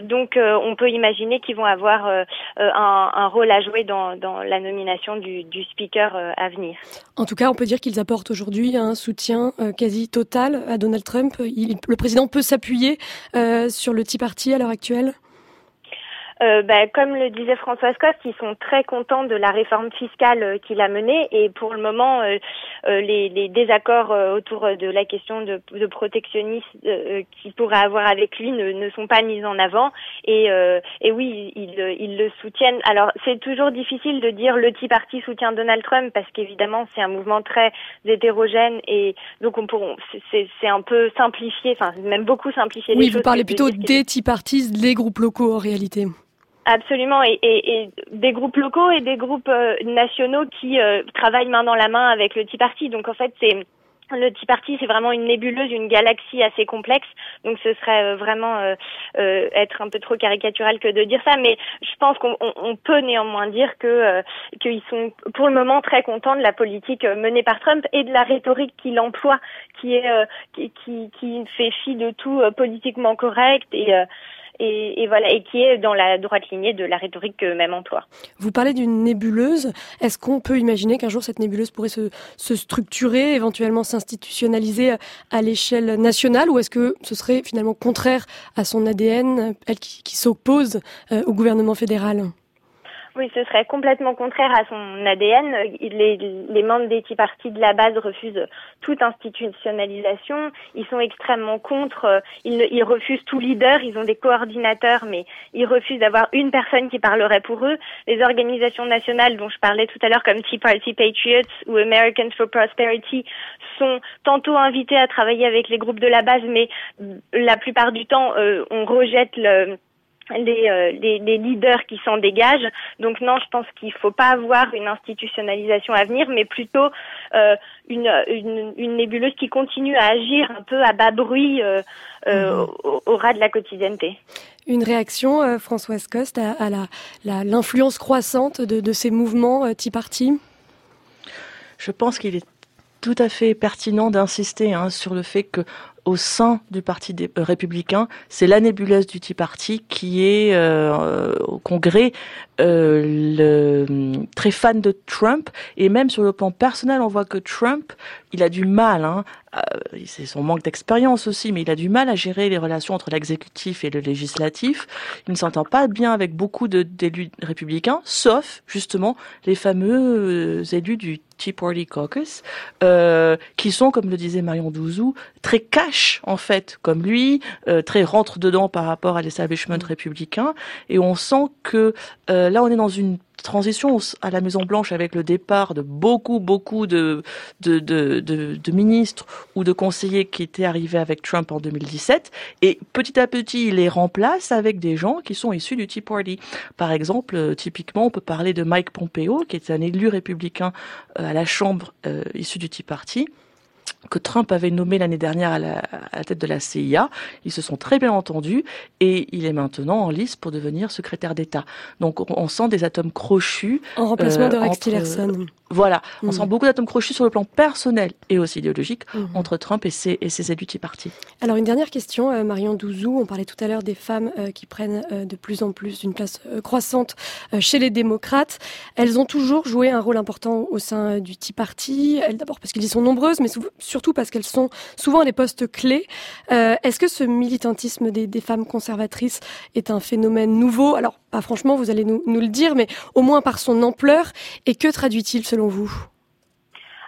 donc on peut imaginer qu'ils vont avoir un, un, rôle à jouer dans, dans la nomination du, du speaker à venir. En tout cas, on peut dire qu'ils apportent aujourd'hui un soutien quasi total à Donald Trump. Le président peut s'appuyer sur le Tea Party à l'heure actuelle? Euh, bah, comme le disait François Coste, ils sont très contents de la réforme fiscale euh, qu'il a menée et pour le moment, euh, les, les, désaccords autour de la question de, de protectionnisme qu'il pourrait avoir avec lui ne, ne, sont pas mis en avant et, et oui, ils, ils, le soutiennent. Alors, c'est toujours difficile de dire le Tea Party soutient Donald Trump parce qu'évidemment, c'est un mouvement très hétérogène et donc on pourrait, c'est un peu simplifié, enfin même beaucoup simplifié. Oui, vous parlez plutôt des Tea Parties, les groupes locaux en réalité. Absolument, et, et, et, des groupes locaux et des groupes euh, nationaux qui euh, travaillent main dans la main avec le Tea Party. Donc en fait, c'est le Tea Party, c'est vraiment une nébuleuse, une galaxie assez complexe. Donc ce serait euh, vraiment être un peu trop caricatural que de dire ça, mais je pense qu'on on peut néanmoins dire que qu'ils sont pour le moment très contents de la politique menée par Trump et de la rhétorique qu'il emploie, qui est qui, qui, qui fait fi de tout politiquement correct et et, voilà, et qui est dans la droite lignée de la rhétorique que même emploie. Vous parlez d'une nébuleuse. Est-ce qu'on peut imaginer qu'un jour cette nébuleuse pourrait se, se structurer, éventuellement s'institutionnaliser à l'échelle nationale, ou est-ce que ce serait finalement contraire à son ADN, elle qui, qui s'oppose euh, au gouvernement fédéral? Oui, ce serait complètement contraire à son ADN. Les, membres des Tea Party de la base refusent toute institutionnalisation. Ils sont extrêmement contre. Ils, ils refusent tout leader. Ils ont des coordinateurs, mais ils refusent d'avoir une personne qui parlerait pour eux. Les organisations nationales dont je parlais tout à l'heure, comme Tea Party Patriots ou Americans for Prosperity, sont tantôt invités à travailler avec les groupes de la base, mais la plupart du temps, euh, on rejette le les, euh, les, les, leaders qui s'en dégagent. Donc non, je pense qu'il ne faut pas avoir une institutionnalisation à venir, mais plutôt euh, une, une, une, nébuleuse qui continue à agir un peu à bas bruit euh, euh, mhm. au, au, ras de la quotidienneté. Une réaction, euh, Françoise Coste, à, à l'influence la, croissante de, de, ces mouvements Tea Party? Je pense qu'il est tout à fait pertinent d'insister hein, sur le fait que au sein du Parti euh, républicain, c'est la nébuleuse du Tea Party qui est euh, au Congrès euh, le, très fan de Trump et même sur le plan personnel, on voit que Trump, il a du mal, hein, c'est son manque d'expérience aussi, mais il a du mal à gérer les relations entre l'exécutif et le législatif. Il ne s'entend pas bien avec beaucoup d'élus républicains, sauf justement les fameux élus du Tea Party Caucus, euh, qui sont, comme le disait Marion Douzou, très cash en fait, comme lui, euh, très rentre dedans par rapport à l'establishment républicain, et on sent que euh, là on est dans une transition à la Maison Blanche avec le départ de beaucoup, beaucoup de, de, de, ministres ou de conseillers qui étaient arrivés avec Trump en 2017. Et petit à petit, il les remplace avec des gens qui sont issus du Tea Party. Par exemple, euh, typiquement, on peut parler de Mike Pompeo, qui est un élu républicain euh, à la Chambre euh, issu du Tea Party que Trump avait nommé l'année dernière à la, tête de la CIA. Ils se sont très bien entendus et il est maintenant en lice pour devenir secrétaire d'État. Donc on, sent des atomes crochus. En remplacement de Rex Tillerson. Voilà, on mm. sent beaucoup d'atomes crochus sur le plan personnel et aussi idéologique mm. entre Trump et ses, et ses élus parti. Alors une dernière question, euh, Marion Douzou, on parlait tout à l'heure des femmes euh, qui prennent euh, de plus en plus une place croissante chez les démocrates. Elles ont toujours joué un rôle important au sein du Tea Party, d'abord parce qu'elles y sont nombreuses, mais surtout parce qu'elles sont souvent à des postes clés. Est-ce que ce militantisme des, des, femmes conservatrices est un phénomène nouveau? Alors pas franchement, vous allez nous, nous le dire, mais au moins par son ampleur, et que traduit-il selon vous?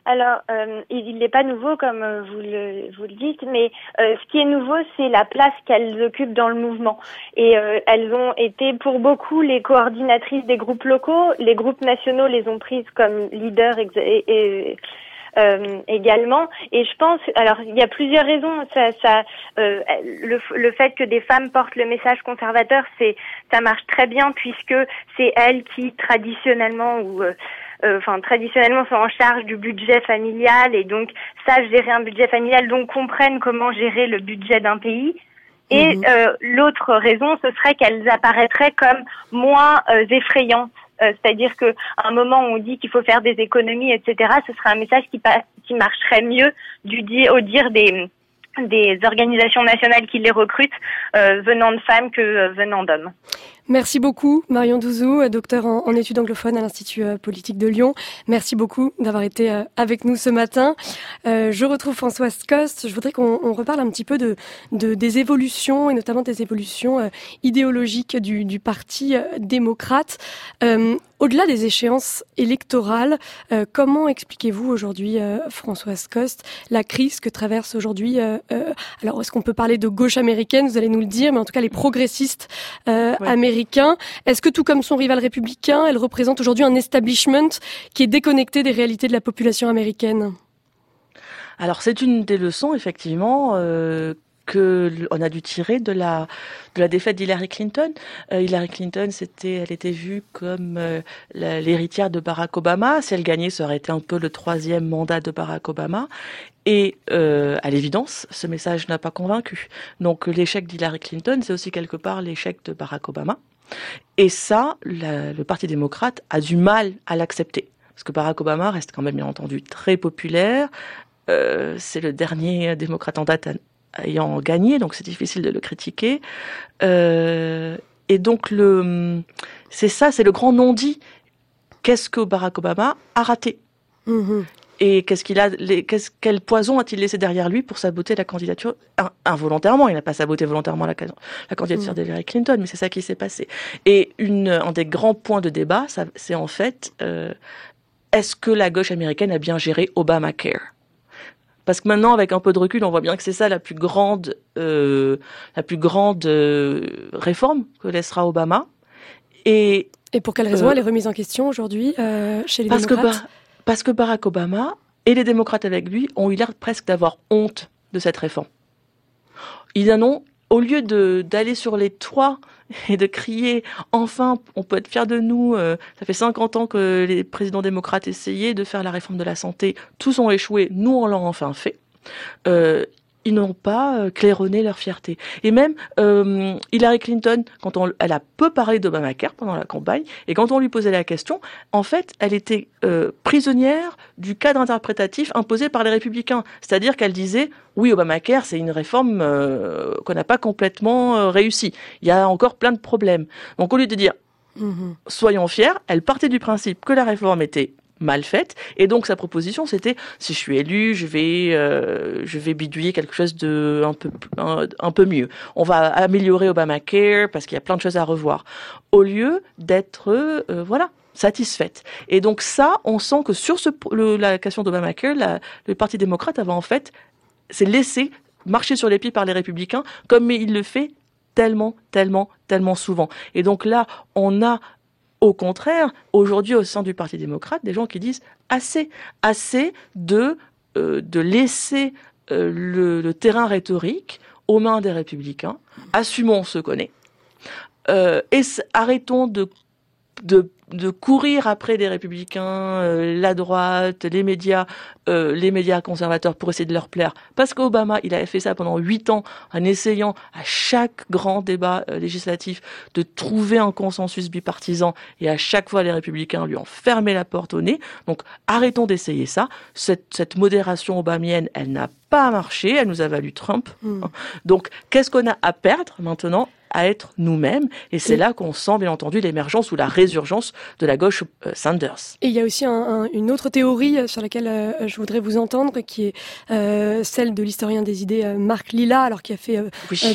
Alors, euh, il n'est pas nouveau comme euh, vous le, vous le dites, mais euh, ce qui est nouveau, c'est la place qu'elles occupent dans le mouvement. Et elles ont été pour beaucoup les coordinatrices des groupes locaux. Les groupes nationaux les ont prises comme leaders et, également. Et je pense, alors il y a plusieurs raisons. Ça, ça le, le, fait que des femmes portent le message conservateur, c'est ça marche très bien puisque c'est elles qui traditionnellement ou euh, enfin traditionnellement sont en charge du budget familial et donc savent gérer un budget familial, donc comprennent comment gérer le budget d'un pays. Et mhm. euh, l'autre raison, ce serait qu'elles apparaîtraient comme moins euh. C'est-à-dire qu'à un moment où on dit qu'il faut faire des économies, etc., ce serait un message qui, qui marcherait mieux du au dire des, des organisations nationales qui les recrutent venant de femmes que venant d'hommes. Merci beaucoup, Marion Douzou, docteur en, études anglophones à l'Institut euh, politique de Lyon. Merci beaucoup d'avoir été euh, avec nous ce matin. Euh, je retrouve Françoise Coste. Je voudrais qu'on reparle un petit peu de, des évolutions, et notamment des évolutions idéologiques du Parti démocrate. Au-delà des échéances électorales, comment expliquez-vous aujourd'hui, Françoise Coste, la crise que traverse aujourd'hui Alors, est-ce qu'on peut parler de gauche américaine Vous allez nous le dire, mais en tout cas les progressistes américains est-ce que tout comme son rival républicain, elle représente aujourd'hui un establishment qui est déconnecté des réalités de la population américaine? Alors c'est une des leçons effectivement euh, que on a dû tirer de la de la défaite d'Hillary Clinton. Euh, Hillary Clinton, c'était, elle était vue comme euh, l'héritière de Barack Obama. Si elle gagnait, ça aurait été un peu le troisième mandat de Barack Obama. Et euh, à l'évidence, ce message n'a pas convaincu. Donc l'échec d'Hillary Clinton, c'est aussi quelque part l'échec de Barack Obama. Et ça, le Parti démocrate a du mal à l'accepter. Parce que Barack Obama reste quand même bien entendu très populaire. C'est le dernier démocrate en date ayant gagné, donc c'est difficile de le critiquer. Euh, et donc le, c'est ça, c'est le grand non-dit. Qu'est-ce que Barack Obama a raté mm-hmm. Et qu'est-ce qu'il a, qu'est-ce, quel poison a-t-il laissé derrière lui pour saboter la candidature involontairement? Il n'a pas saboté volontairement la, la candidature mm. d'Hillary Clinton, mais c'est ça qui s'est passé. Et une, un des grands points de débat, c'est en fait, euh, est-ce que la gauche américaine a bien géré Obamacare? Parce que maintenant, avec un peu de recul, on voit bien que c'est ça la plus grande, euh, la plus grande euh, réforme que laissera Obama. Et, et pour quelle raison elle est remise en question aujourd'hui euh, chez les parce démocrates que Parce que Barack Obama et les démocrates avec lui ont eu l'air presque d'avoir honte de cette réforme. Ils en ont, au lieu d'aller sur les toits et de crier enfin on peut être fier de nous euh, ça fait 50 ans que les présidents démocrates essayaient de faire la réforme de la santé tous ont échoué nous on l'a enfin fait. Euh, ils n'ont pas euh, claironné leur fierté. Et même euh, Hillary Clinton, quand on, elle a peu parlé d'Obamacare pendant la campagne, et quand on lui posait la question, en fait, elle était euh, prisonnière du cadre interprétatif imposé par les républicains. C'est-à-dire qu'elle disait, oui, Obamacare, c'est une réforme euh, qu'on n'a pas complètement euh, réussi. Il y a encore plein de problèmes. Donc au lieu de dire, mm-hmm. soyons fiers, elle partait du principe que la réforme était mal faite. Et donc sa proposition, c'était si je suis élu, je vais euh, je vais bidouiller quelque chose de un peu un, peu mieux. On va améliorer Obamacare parce qu'il y a plein de choses à revoir. Au lieu d'être euh, voilà satisfaite. Et donc ça, on sent que sur ce, la question d'Obamacare, le Parti démocrate avait en fait s'est laissé marcher sur les pieds par les républicains, comme il le fait tellement, tellement, tellement souvent. Et donc là, on a au contraire, aujourd'hui au sein du Parti démocrate, des gens qui disent assez, assez de, euh, de laisser euh, le, terrain rhétorique aux mains des républicains. Assumons ce qu'on est. Euh, et arrêtons de, de de courir après les républicains, euh, la droite, les médias, euh, les médias conservateurs pour essayer de leur plaire. Parce qu'Obama, il avait fait ça pendant huit ans en essayant à chaque grand débat euh, législatif de trouver un consensus bipartisan et à chaque fois les républicains lui ont fermé la porte au nez. Donc arrêtons d'essayer ça. Cette, cette modération obamienne, elle n'a pas marché, elle nous a valu Trump. Hmm. Donc qu'est-ce qu'on a à perdre maintenant? À être nous-mêmes. Et c'est là qu'on sent, bien entendu, l'émergence ou la résurgence de la gauche euh, Sanders. Et il y a aussi un, une autre théorie euh, sur laquelle euh, je voudrais vous entendre, qui est euh, celle de l'historien des idées Marc Lilla, alors qui a fait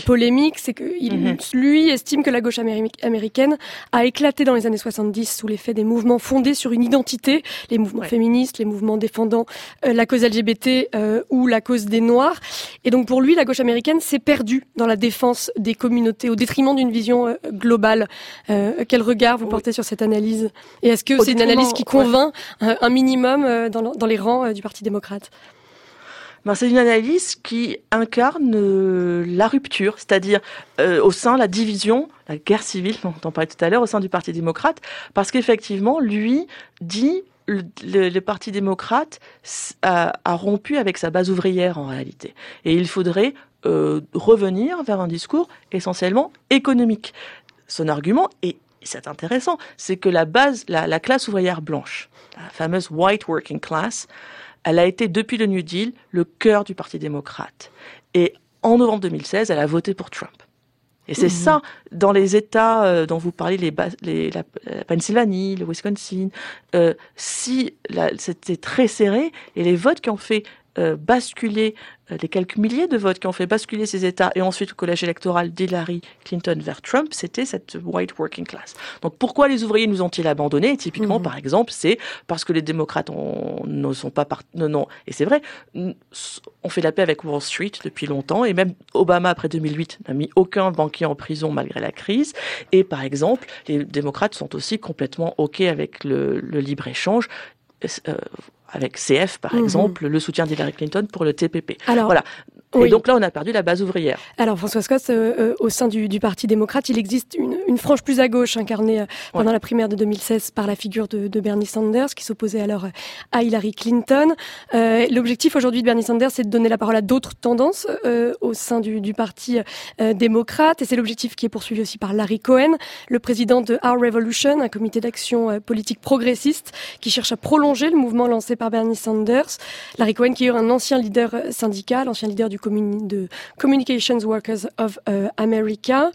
polémique, c'est que il, mhm. lui estime que la gauche américaine a éclaté dans les années 70 sous l'effet des mouvements fondés sur une identité, les mouvements féministes, les mouvements défendant la cause LGBT ou la cause des Noirs. Et donc pour lui, la gauche américaine s'est perdue dans la défense des communautés, au détriment d'une vision euh, globale. Euh, quel regard vous portez sur cette analyse? Et est-ce que c'est une analyse qui convainc euh, un minimum dans, dans les rangs du Parti démocrate? Ben, c'est une analyse qui incarne la rupture, c'est-à-dire au sein de la division, la guerre civile dont on parlait tout à l'heure, au sein du Parti démocrate, parce qu'effectivement, lui dit le, le, Parti démocrate a, a, rompu avec sa base ouvrière en réalité. Et il faudrait euh, revenir vers un discours essentiellement économique. Son argument, et c'est intéressant, c'est que la base, la, la, classe ouvrière blanche, la fameuse white working class, elle a été depuis le New Deal le cœur du Parti démocrate. Et en novembre 2016, elle a voté pour Trump. Et c'est mmh. ça, dans les États euh, dont vous parlez, les, les la, Pennsylvanie, le Wisconsin, euh, si c'était très serré, et les votes qui ont fait euh, basculer euh, les quelques milliers de votes qui ont fait basculer ces États et ensuite le collège électoral d'Hillary Clinton vers Trump, c'était cette white working class. Donc pourquoi les ouvriers nous ont-ils abandonnés? Typiquement, mhm. par exemple, c'est parce que les démocrates ne sont pas part... non, non. Et c'est vrai, on fait la paix avec Wall Street depuis longtemps et même Obama après 2008 n'a mis aucun banquier en prison malgré la crise. Et par exemple, les démocrates sont aussi complètement ok avec le, le libre échange. Euh, avec CF par mhm. exemple, le soutien d'Hillary Clinton pour le TPP. Alors, voilà. Et donc là, on a perdu la base ouvrière. Alors, François Scott, euh, euh, au sein du, du, Parti démocrate, il existe une, une, frange plus à gauche incarnée euh, pendant la primaire de 2016 par la figure de, de Bernie Sanders, qui s'opposait alors à Hillary Clinton. Euh, L'objectif aujourd'hui de Bernie Sanders, c'est de donner la parole à d'autres tendances au sein du, du Parti démocrate, et c'est l'objectif qui est poursuivi aussi par Larry Cohen, le président de Our Revolution, un comité d'action politique progressiste qui cherche à prolonger le mouvement lancé par Bernie Sanders. Larry Cohen, qui est un ancien leader syndical, ancien leader du de Communications Workers of euh, America.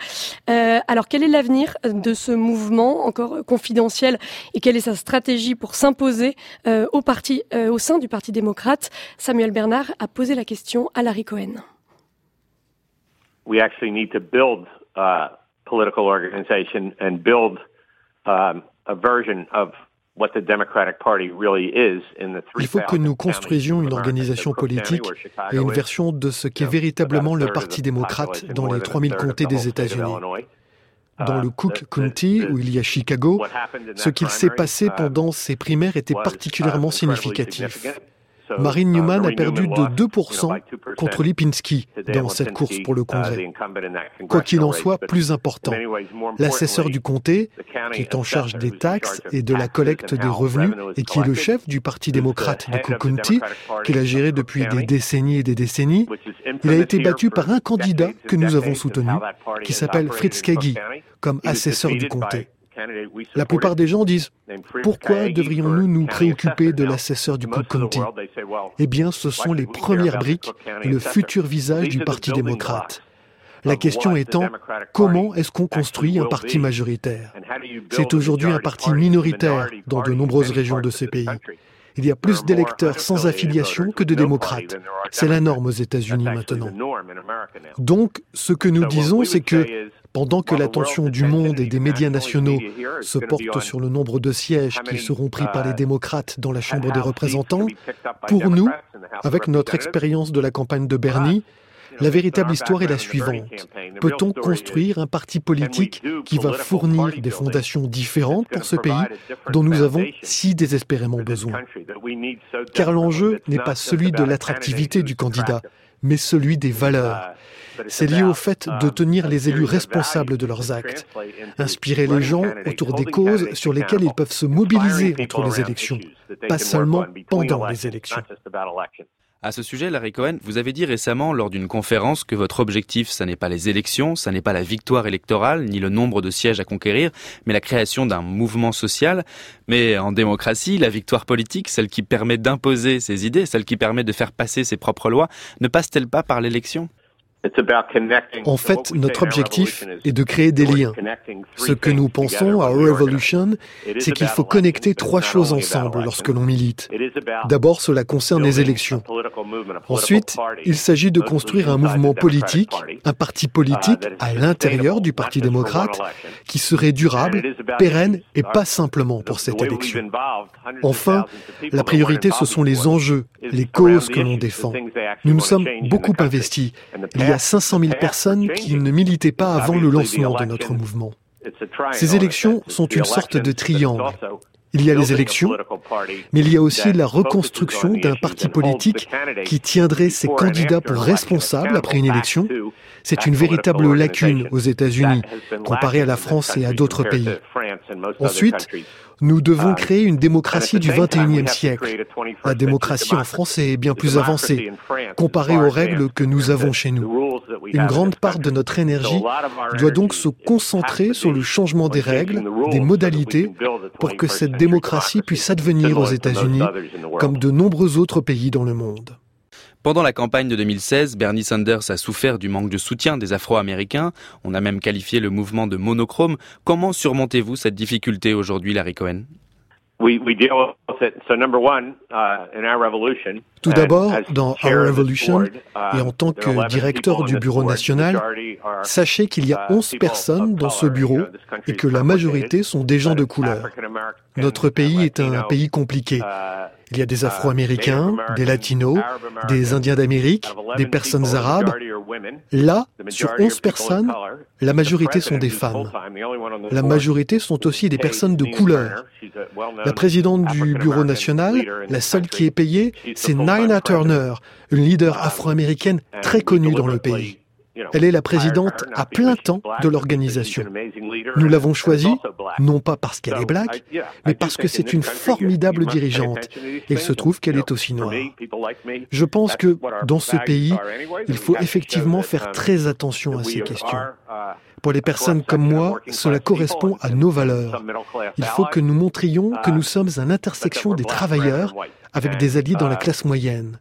Euh, alors, quel est l'avenir de ce mouvement encore confidentiel et quelle est sa stratégie pour s'imposer euh, au parti, au sein du Parti démocrate? Samuel Bernard a posé la question à Larry Cohen. We actually need to build a political organization and build um, a version of il faut que nous construisions une organisation politique et une version de ce qu'est véritablement le Parti démocrate dans les 3000 comtés des États-Unis. Dans le Cook County, où il y a Chicago, ce qu'il s'est passé pendant ces primaires était particulièrement significatif. Marine Newman a perdu de 2% contre Lipinski dans cette course pour le Congrès. Quoi qu'il en soit, plus important, l'assesseur du comté, qui est en charge des taxes et de la collecte des revenus et qui est le chef du Parti démocrate de Cook County, qu'il a géré depuis des décennies et des décennies, il a été battu par un candidat que nous avons soutenu, qui s'appelle Fritz Kagi, comme assesseur du comté. La plupart des gens disent pourquoi devrions-nous nous préoccuper de l'assesseur du Cook County Eh bien, ce sont les premières briques et le futur visage du Parti démocrate. La question étant, comment est-ce qu'on construit un parti majoritaire? C'est aujourd'hui un parti minoritaire dans de nombreuses régions de ce pays. Il y a plus d'électeurs sans affiliation que de démocrates. C'est la norme aux États-Unis maintenant. Donc, ce que nous disons, c'est que pendant que l'attention du monde et des médias nationaux se porte sur le nombre de sièges qui seront pris par les démocrates dans la Chambre des représentants, pour nous, avec notre expérience de la campagne de Bernie, La véritable histoire est la suivante. Peut-on construire un parti politique qui va fournir des fondations différentes pour ce pays dont nous avons si désespérément besoin? Car l'enjeu n'est pas celui de l'attractivité du candidat, mais celui des valeurs. C'est lié au fait de tenir les élus responsables de leurs actes, inspirer les gens autour des causes sur lesquelles ils peuvent se mobiliser entre les élections, pas seulement pendant les élections. À ce sujet, Larry Cohen, vous avez dit récemment lors d'une conférence que votre objectif, ça n'est pas les élections, ça n'est pas la victoire électorale, ni le nombre de sièges à conquérir, mais la création d'un mouvement social. Mais en démocratie, la victoire politique, celle qui permet d'imposer ses idées, celle qui permet de faire passer ses propres lois, ne passe-t-elle pas par l'élection? En fait, notre objectif est de créer des liens. Ce que nous pensons à Revolution, c'est qu'il faut connecter trois choses ensemble lorsque l'on milite. D'abord, cela concerne les élections. Ensuite, il s'agit de construire un mouvement politique, un parti politique à l'intérieur du Parti démocrate qui serait durable, pérenne et pas simplement pour cette élection. Enfin, la priorité, ce sont les enjeux, les causes que l'on défend. Nous nous sommes beaucoup investis. Il y a 500 000 personnes qui ne militaient pas avant le lancement de notre mouvement. Ces élections sont une sorte de triangle. Il y a les élections, mais il y a aussi la reconstruction d'un parti politique qui tiendrait ses candidats pour responsables après une élection. C'est une véritable lacune aux États-Unis, comparée à la France et à d'autres pays. Ensuite, nous devons créer une démocratie du 21e siècle. La démocratie en France est bien plus avancée, comparée aux règles que nous avons chez nous. Une grande part de notre énergie doit donc se concentrer sur le changement des règles, des modalités, pour que cette démocratie puisse advenir aux États-Unis, comme de nombreux autres pays dans le monde. Pendant la campagne de 2016, Bernie Sanders a souffert du manque de soutien des Afro-Américains. On a même qualifié le mouvement de monochrome. Comment surmontez-vous cette difficulté aujourd'hui, Larry Cohen? Tout d'abord, dans Our Revolution et en tant que directeur du bureau national, sachez qu'il y a 11 personnes dans ce bureau et que la majorité sont des gens de couleur. Notre pays est un pays compliqué. Il y a des Afro-Américains, des Latinos, des Indiens d'Amérique, des personnes arabes. Là, sur 11 personnes, la majorité sont des femmes. La majorité sont aussi des personnes de couleur. La présidente du Bureau national, la seule qui est payée, c'est Nina Turner, une leader afro-américaine très connue dans le pays. Elle est la présidente à plein temps de l'organisation. Nous l'avons choisie, non pas parce qu'elle est black, mais parce que c'est une formidable dirigeante. Il se trouve qu'elle est aussi noire. Je pense que dans ce pays, il faut effectivement faire très attention à ces questions. Pour les personnes comme moi, cela correspond à nos valeurs. Il faut que nous montrions que nous sommes à l'intersection des travailleurs avec des alliés dans la classe moyenne.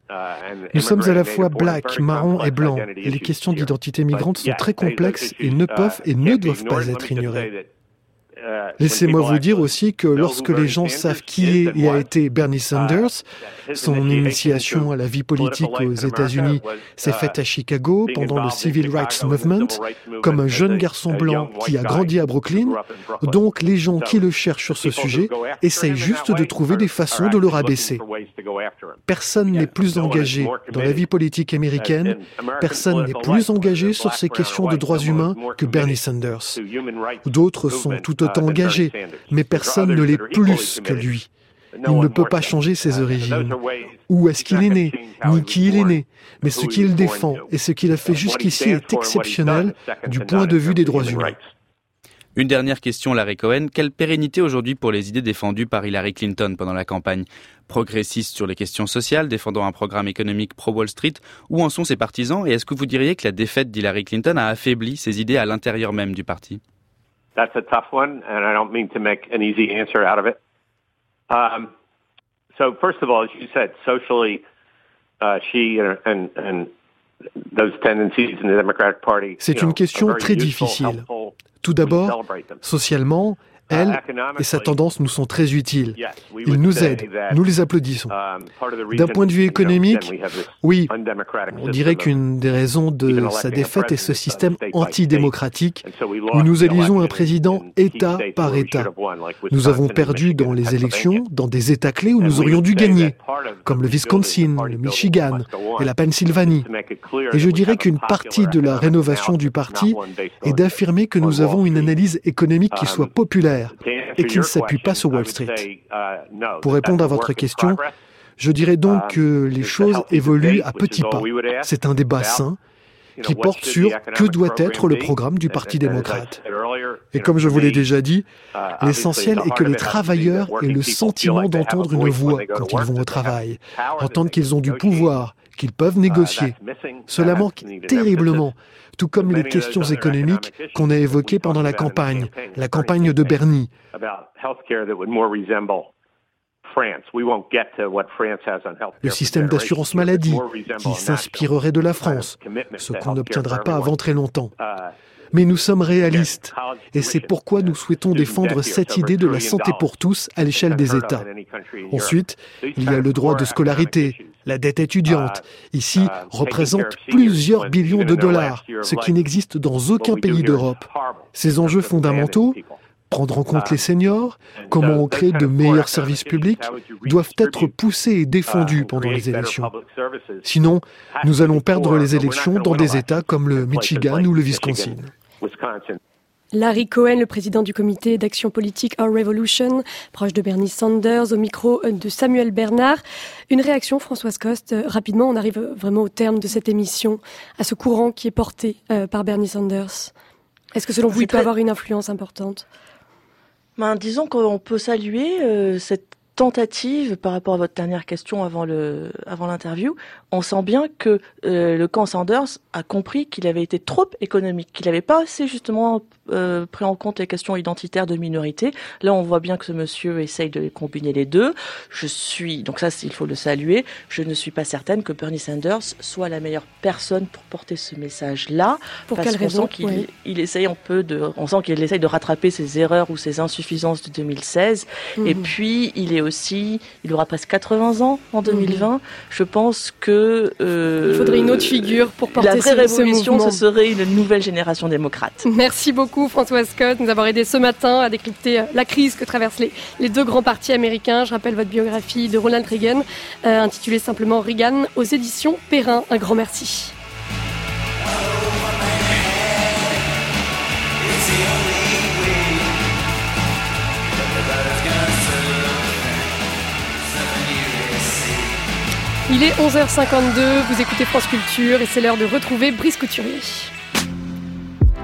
Nous sommes à la fois black, marron et blanc, et les questions d'identité migrante sont très complexes et ne peuvent et ne doivent pas être ignorées. Laissez-moi vous dire aussi que lorsque les gens savent qui est et a été Bernie Sanders, son initiation à la vie politique aux États-Unis s'est faite à Chicago pendant le Civil Rights Movement, comme un jeune garçon blanc qui a grandi à Brooklyn. Donc les gens qui le cherchent sur ce sujet essayent juste de trouver des façons de le rabaisser. Personne n'est plus engagé dans la vie politique américaine, personne n'est plus engagé sur ces questions de droits humains que Bernie Sanders. D'autres sont tout autant engagé, mais personne ne l'est plus que lui. Il ne peut pas changer ses origines. Où est-ce qu'il est né, ni qui il est né. Mais ce qu'il défend et ce qu'il a fait jusqu'ici est exceptionnel du point de vue des droits humains. Une dernière question, Larry Cohen. Quelle pérennité aujourd'hui pour les idées défendues par Hillary Clinton pendant la campagne? Progressiste sur les questions sociales, défendant un programme économique pro-Wall Street, où en sont ses partisans? Et est-ce que vous diriez que la défaite d'Hillary Clinton a affaibli ses idées à l'intérieur même du parti? That's a tough one, and I don't mean to make an easy answer out of it. Um, so, first of all, as you said, socially, uh, she and, and those tendencies in the Democratic Party. C'est une question très difficile. Tout d'abord, socialement, Elle et sa tendance nous sont très utiles. Ils nous aident. Nous les applaudissons. D'un point de vue économique, oui, on dirait qu'une des raisons de sa défaite est ce système antidémocratique où nous élisons un président État par État. Nous avons perdu dans les élections dans des États clés où nous aurions dû gagner, comme le Wisconsin, le Michigan et la Pennsylvanie. Et je dirais qu'une partie de la rénovation du parti est d'affirmer que nous avons une analyse économique qui soit populaire et qui ne s'appuie pas sur Wall Street. Pour répondre à votre question, je dirais donc que les choses évoluent à petits pas. C'est un débat sain qui porte sur que doit être le programme du Parti démocrate. Et comme je vous l'ai déjà dit, l'essentiel est que les travailleurs aient le sentiment d'entendre une voix quand ils vont au travail, entendre qu'ils ont du pouvoir, qu'ils peuvent négocier. Cela manque terriblement, tout comme les questions économiques qu'on a évoquées pendant la campagne, la campagne de Bernie. Le système d'assurance maladie qui s'inspirerait de la France, ce qu'on n'obtiendra pas avant très longtemps. Mais nous sommes réalistes et c'est pourquoi nous souhaitons défendre cette idée de la santé pour tous à l'échelle des États. Ensuite, il y a le droit de scolarité. La dette étudiante, ici, représente plusieurs billions de dollars, ce qui n'existe dans aucun pays d'Europe. Ces enjeux fondamentaux, prendre en compte les seniors, comment on crée de meilleurs services publics, doivent être poussés et défendus pendant les élections. Sinon, nous allons perdre les élections dans des États comme le Michigan ou le Wisconsin. Larry Cohen, le président du comité d'action politique Our Revolution, proche de Bernie Sanders, au micro de Samuel Bernard. Une réaction, Françoise Coste. Rapidement, on arrive vraiment au terme de cette émission, à ce courant qui est porté euh, par Bernie Sanders. Est-ce que selon vous, il peut avoir une influence importante? Ben, Disons qu'on peut saluer euh, cette tentative par rapport à votre dernière question avant l'interview, on sent bien que euh, le camp Sanders a compris qu'il avait été trop économique, qu'il n'avait pas assez justement euh, pris en compte les questions identitaires de minorité. Là, on voit bien que ce monsieur essaye de combiner les deux. Je suis donc ça, il faut le saluer. Je ne suis pas certaine que Bernie Sanders soit la meilleure personne pour porter ce message-là. Pour quelle raison qu'il il essaye un peu de, on sent qu'il essaye de rattraper ses erreurs ou ses insuffisances de 2016. Et mhm. puis, il est aussi, il aura presque 80 ans en 2020. Mhm. Je pense que euh, il faudrait une autre figure pour porter la vraie ce, révolution. Ce, serait une nouvelle génération démocrate. Merci beaucoup François Scott de nous avoir aidé ce matin à décrypter euh, la crise que traversent les, les deux grands partis américains. Je rappelle votre biographie de Ronald Reagan, euh, intitulée simplement Reagan, aux éditions Perrin. Un grand merci. Il est 11h52, vous écoutez France Culture et c'est l'heure de retrouver Brice Couturier.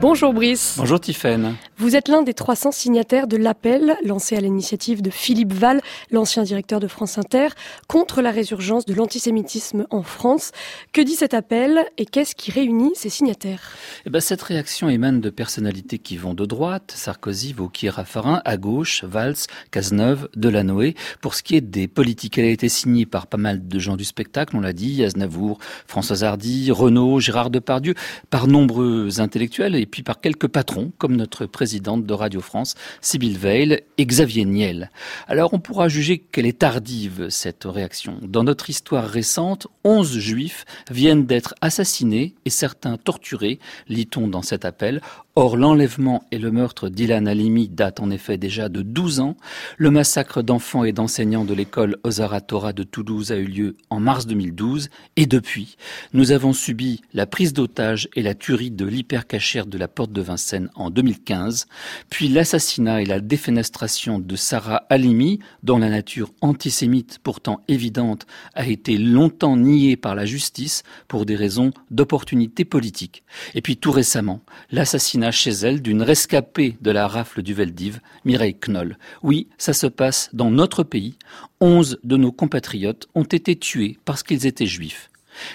Bonjour Brice. Bonjour Tiffaine. Vous êtes l'un des 300 signataires de l'appel lancé à l'initiative de Philippe Val, l'ancien directeur de France Inter, contre la résurgence de l'antisémitisme en France. Que dit cet appel et qu'est-ce qui réunit ces signataires? Eh ben, Cette réaction émane de personnalités qui vont de droite, Sarkozy, Vauquier, Raffarin, à gauche, Valls, Cazeneuve, Delanoë. Pour ce qui est des politiques, elle a été signée par pas mal de gens du spectacle, on l'a dit, Aznavour, François Hardy, Renaud, Gérard Depardieu, par nombreux intellectuels et puis par quelques patrons, comme notre président présidente de Radio France, Sybille Veil et Xavier Niel. Alors on pourra juger qu'elle est tardive, cette réaction. Dans notre histoire récente, 11 juifs viennent d'être assassinés et certains torturés, lit-on dans cet appel, Or, l'enlèvement et le meurtre d'Ilan Halimi datent en effet déjà de 12 ans. Le massacre d'enfants et d'enseignants de l'école Ozara Torah de Toulouse a eu lieu en mars 2012. Et depuis, nous avons subi la prise d'otage et la tuerie de l'hypercachère de la porte de Vincennes en 2015, puis l'assassinat et la défenestration de Sarah Halimi, dont la nature antisémite pourtant évidente a été longtemps niée par la justice pour des raisons d'opportunité politique. Et puis tout récemment, l'assassinat chez elle d'une rescapée de la rafle du Veldiv, Mireille Knoll. Oui, ça se passe dans notre pays. Onze de nos compatriotes ont été tués parce qu'ils étaient juifs.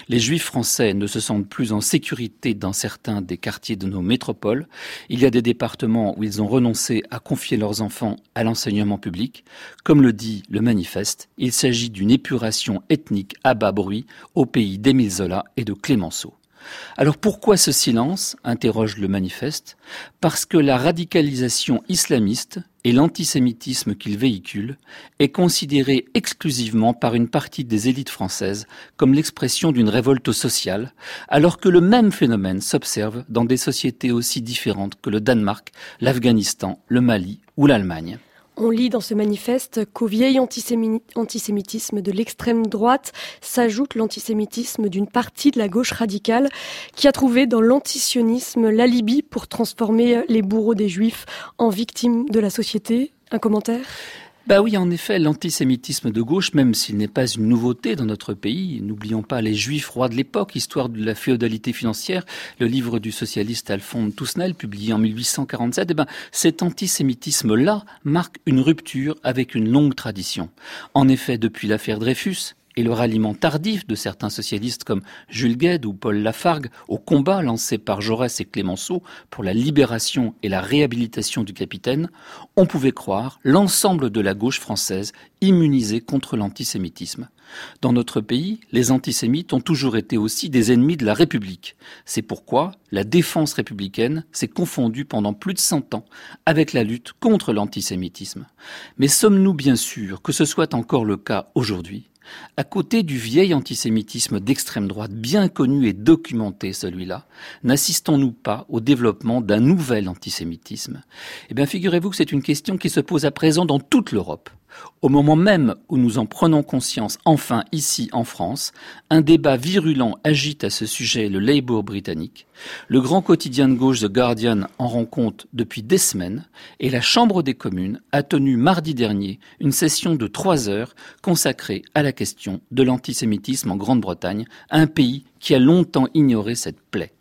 Les juifs français ne se sentent plus en sécurité dans certains des quartiers de nos métropoles. Il y a des départements où ils ont renoncé à confier leurs enfants à l'enseignement public. Comme le dit le manifeste, il s'agit d'une épuration ethnique à bas bruit au pays d'Émile Zola et de Clémenceau. Alors pourquoi ce silence interroge le manifeste. Parce que la radicalisation islamiste et l'antisémitisme qu'il véhicule est considéré exclusivement par une partie des élites françaises comme l'expression d'une révolte sociale, alors que le même phénomène s'observe dans des sociétés aussi différentes que le Danemark, l'Afghanistan, le Mali ou l'Allemagne. On lit dans ce manifeste qu'au vieil antisémitisme de l'extrême droite s'ajoute l'antisémitisme d'une partie de la gauche radicale qui a trouvé dans l'antisionisme l'alibi pour transformer les bourreaux des juifs en victimes de la société. Un commentaire? Bah oui, en effet, l'antisémitisme de gauche, même s'il n'est pas une nouveauté dans notre pays, n'oublions pas les juifs rois de l'époque, histoire de la féodalité financière, le livre du socialiste Alphonse Tousnel, publié en 1847, eh ben, cet antisémitisme-là marque une rupture avec une longue tradition. En effet, depuis l'affaire Dreyfus, et le ralliement tardif de certains socialistes comme Jules Gued ou Paul Lafargue au combat lancé par Jaurès et Clémenceau pour la libération et la réhabilitation du capitaine, on pouvait croire l'ensemble de la gauche française immunisée contre l'antisémitisme. Dans notre pays, les antisémites ont toujours été aussi des ennemis de la République. C'est pourquoi la défense républicaine s'est confondue pendant plus de cent ans avec la lutte contre l'antisémitisme. Mais sommes-nous bien sûrs que ce soit encore le cas aujourd'hui? À côté du vieil antisémitisme d'extrême droite, bien connu et documenté celui-là, n'assistons-nous pas au développement d'un nouvel antisémitisme? Eh bien, figurez-vous que c'est une question qui se pose à présent dans toute l'Europe. Au moment même où nous en prenons conscience, enfin ici en France, un débat virulent agite à ce sujet le Labour britannique. Le grand quotidien de gauche The Guardian en rend compte depuis des semaines et la Chambre des communes a tenu mardi dernier une session de trois heures consacrée à la question de l'antisémitisme en Grande-Bretagne, un pays qui a longtemps ignoré cette plaie.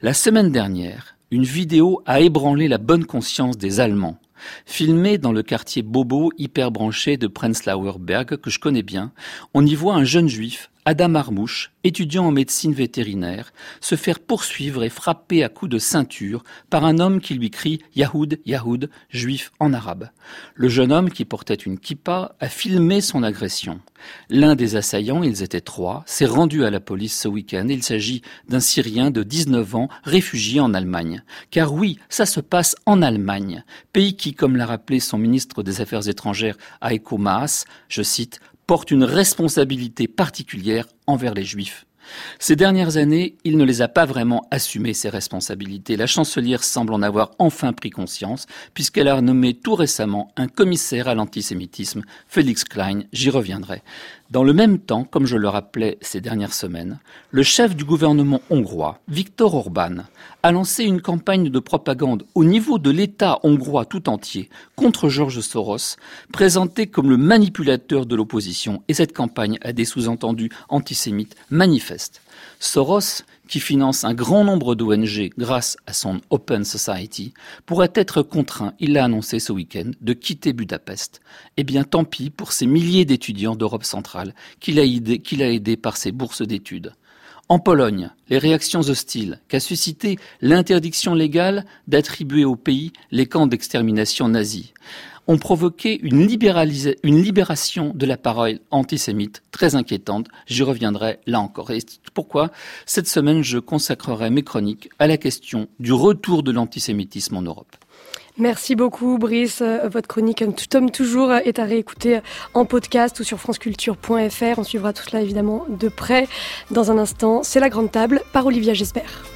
La semaine dernière, une vidéo a ébranlé la bonne conscience des Allemands Filmé dans le quartier Bobo hyper branché de Prenzlauer Berg, que je connais bien, on y voit un jeune juif, Adam Armouche, étudiant en médecine vétérinaire, se faire poursuivre et frapper à coups de ceinture par un homme qui lui crie Yahoud, Yahoud, juif en arabe. Le jeune homme, qui portait une kippa, a filmé son agression. L'un des assaillants, ils étaient trois, s'est rendu à la police ce week-end. Il s'agit d'un Syrien de 19 ans, réfugié en Allemagne. Car oui, ça se passe en Allemagne, pays qui, comme l'a rappelé son ministre des Affaires étrangères, Heiko Maas, je cite, porte une responsabilité particulière envers les juifs. Ces dernières années, il ne les a pas vraiment assumées, ces responsabilités. La chancelière semble en avoir enfin pris conscience, puisqu'elle a nommé tout récemment un commissaire à l'antisémitisme, Félix Klein, j'y reviendrai. Dans le même temps, comme je le rappelais ces dernières semaines, le chef du gouvernement hongrois, Viktor Orban, a lancé une campagne de propagande au niveau de l'État hongrois tout entier contre Georges Soros, présenté comme le manipulateur de l'opposition, et cette campagne a des sous-entendus antisémites manifestes. Soros, qui finance un grand nombre d'ONG grâce à son Open Society, pourrait être contraint, il l'a annoncé ce week-end, de quitter Budapest. Eh bien, tant pis pour ces milliers d'étudiants d'Europe centrale qu'il a, aidé, a aidé par ses bourses d'études. En Pologne, les réactions hostiles qu'a suscité l'interdiction légale d'attribuer au pays les camps d'extermination nazis ont provoqué une, libération de la parole antisémite très inquiétante. J'y reviendrai là encore. Et pourquoi cette semaine je consacrerai mes chroniques à la question du retour de l'antisémitisme en Europe. Merci beaucoup, Brice. Euh, votre chronique, homme toujours, est à réécouter en podcast ou sur franceculture.fr. On suivra tout cela évidemment de près dans un instant. C'est la grande table par Olivia, j'espère.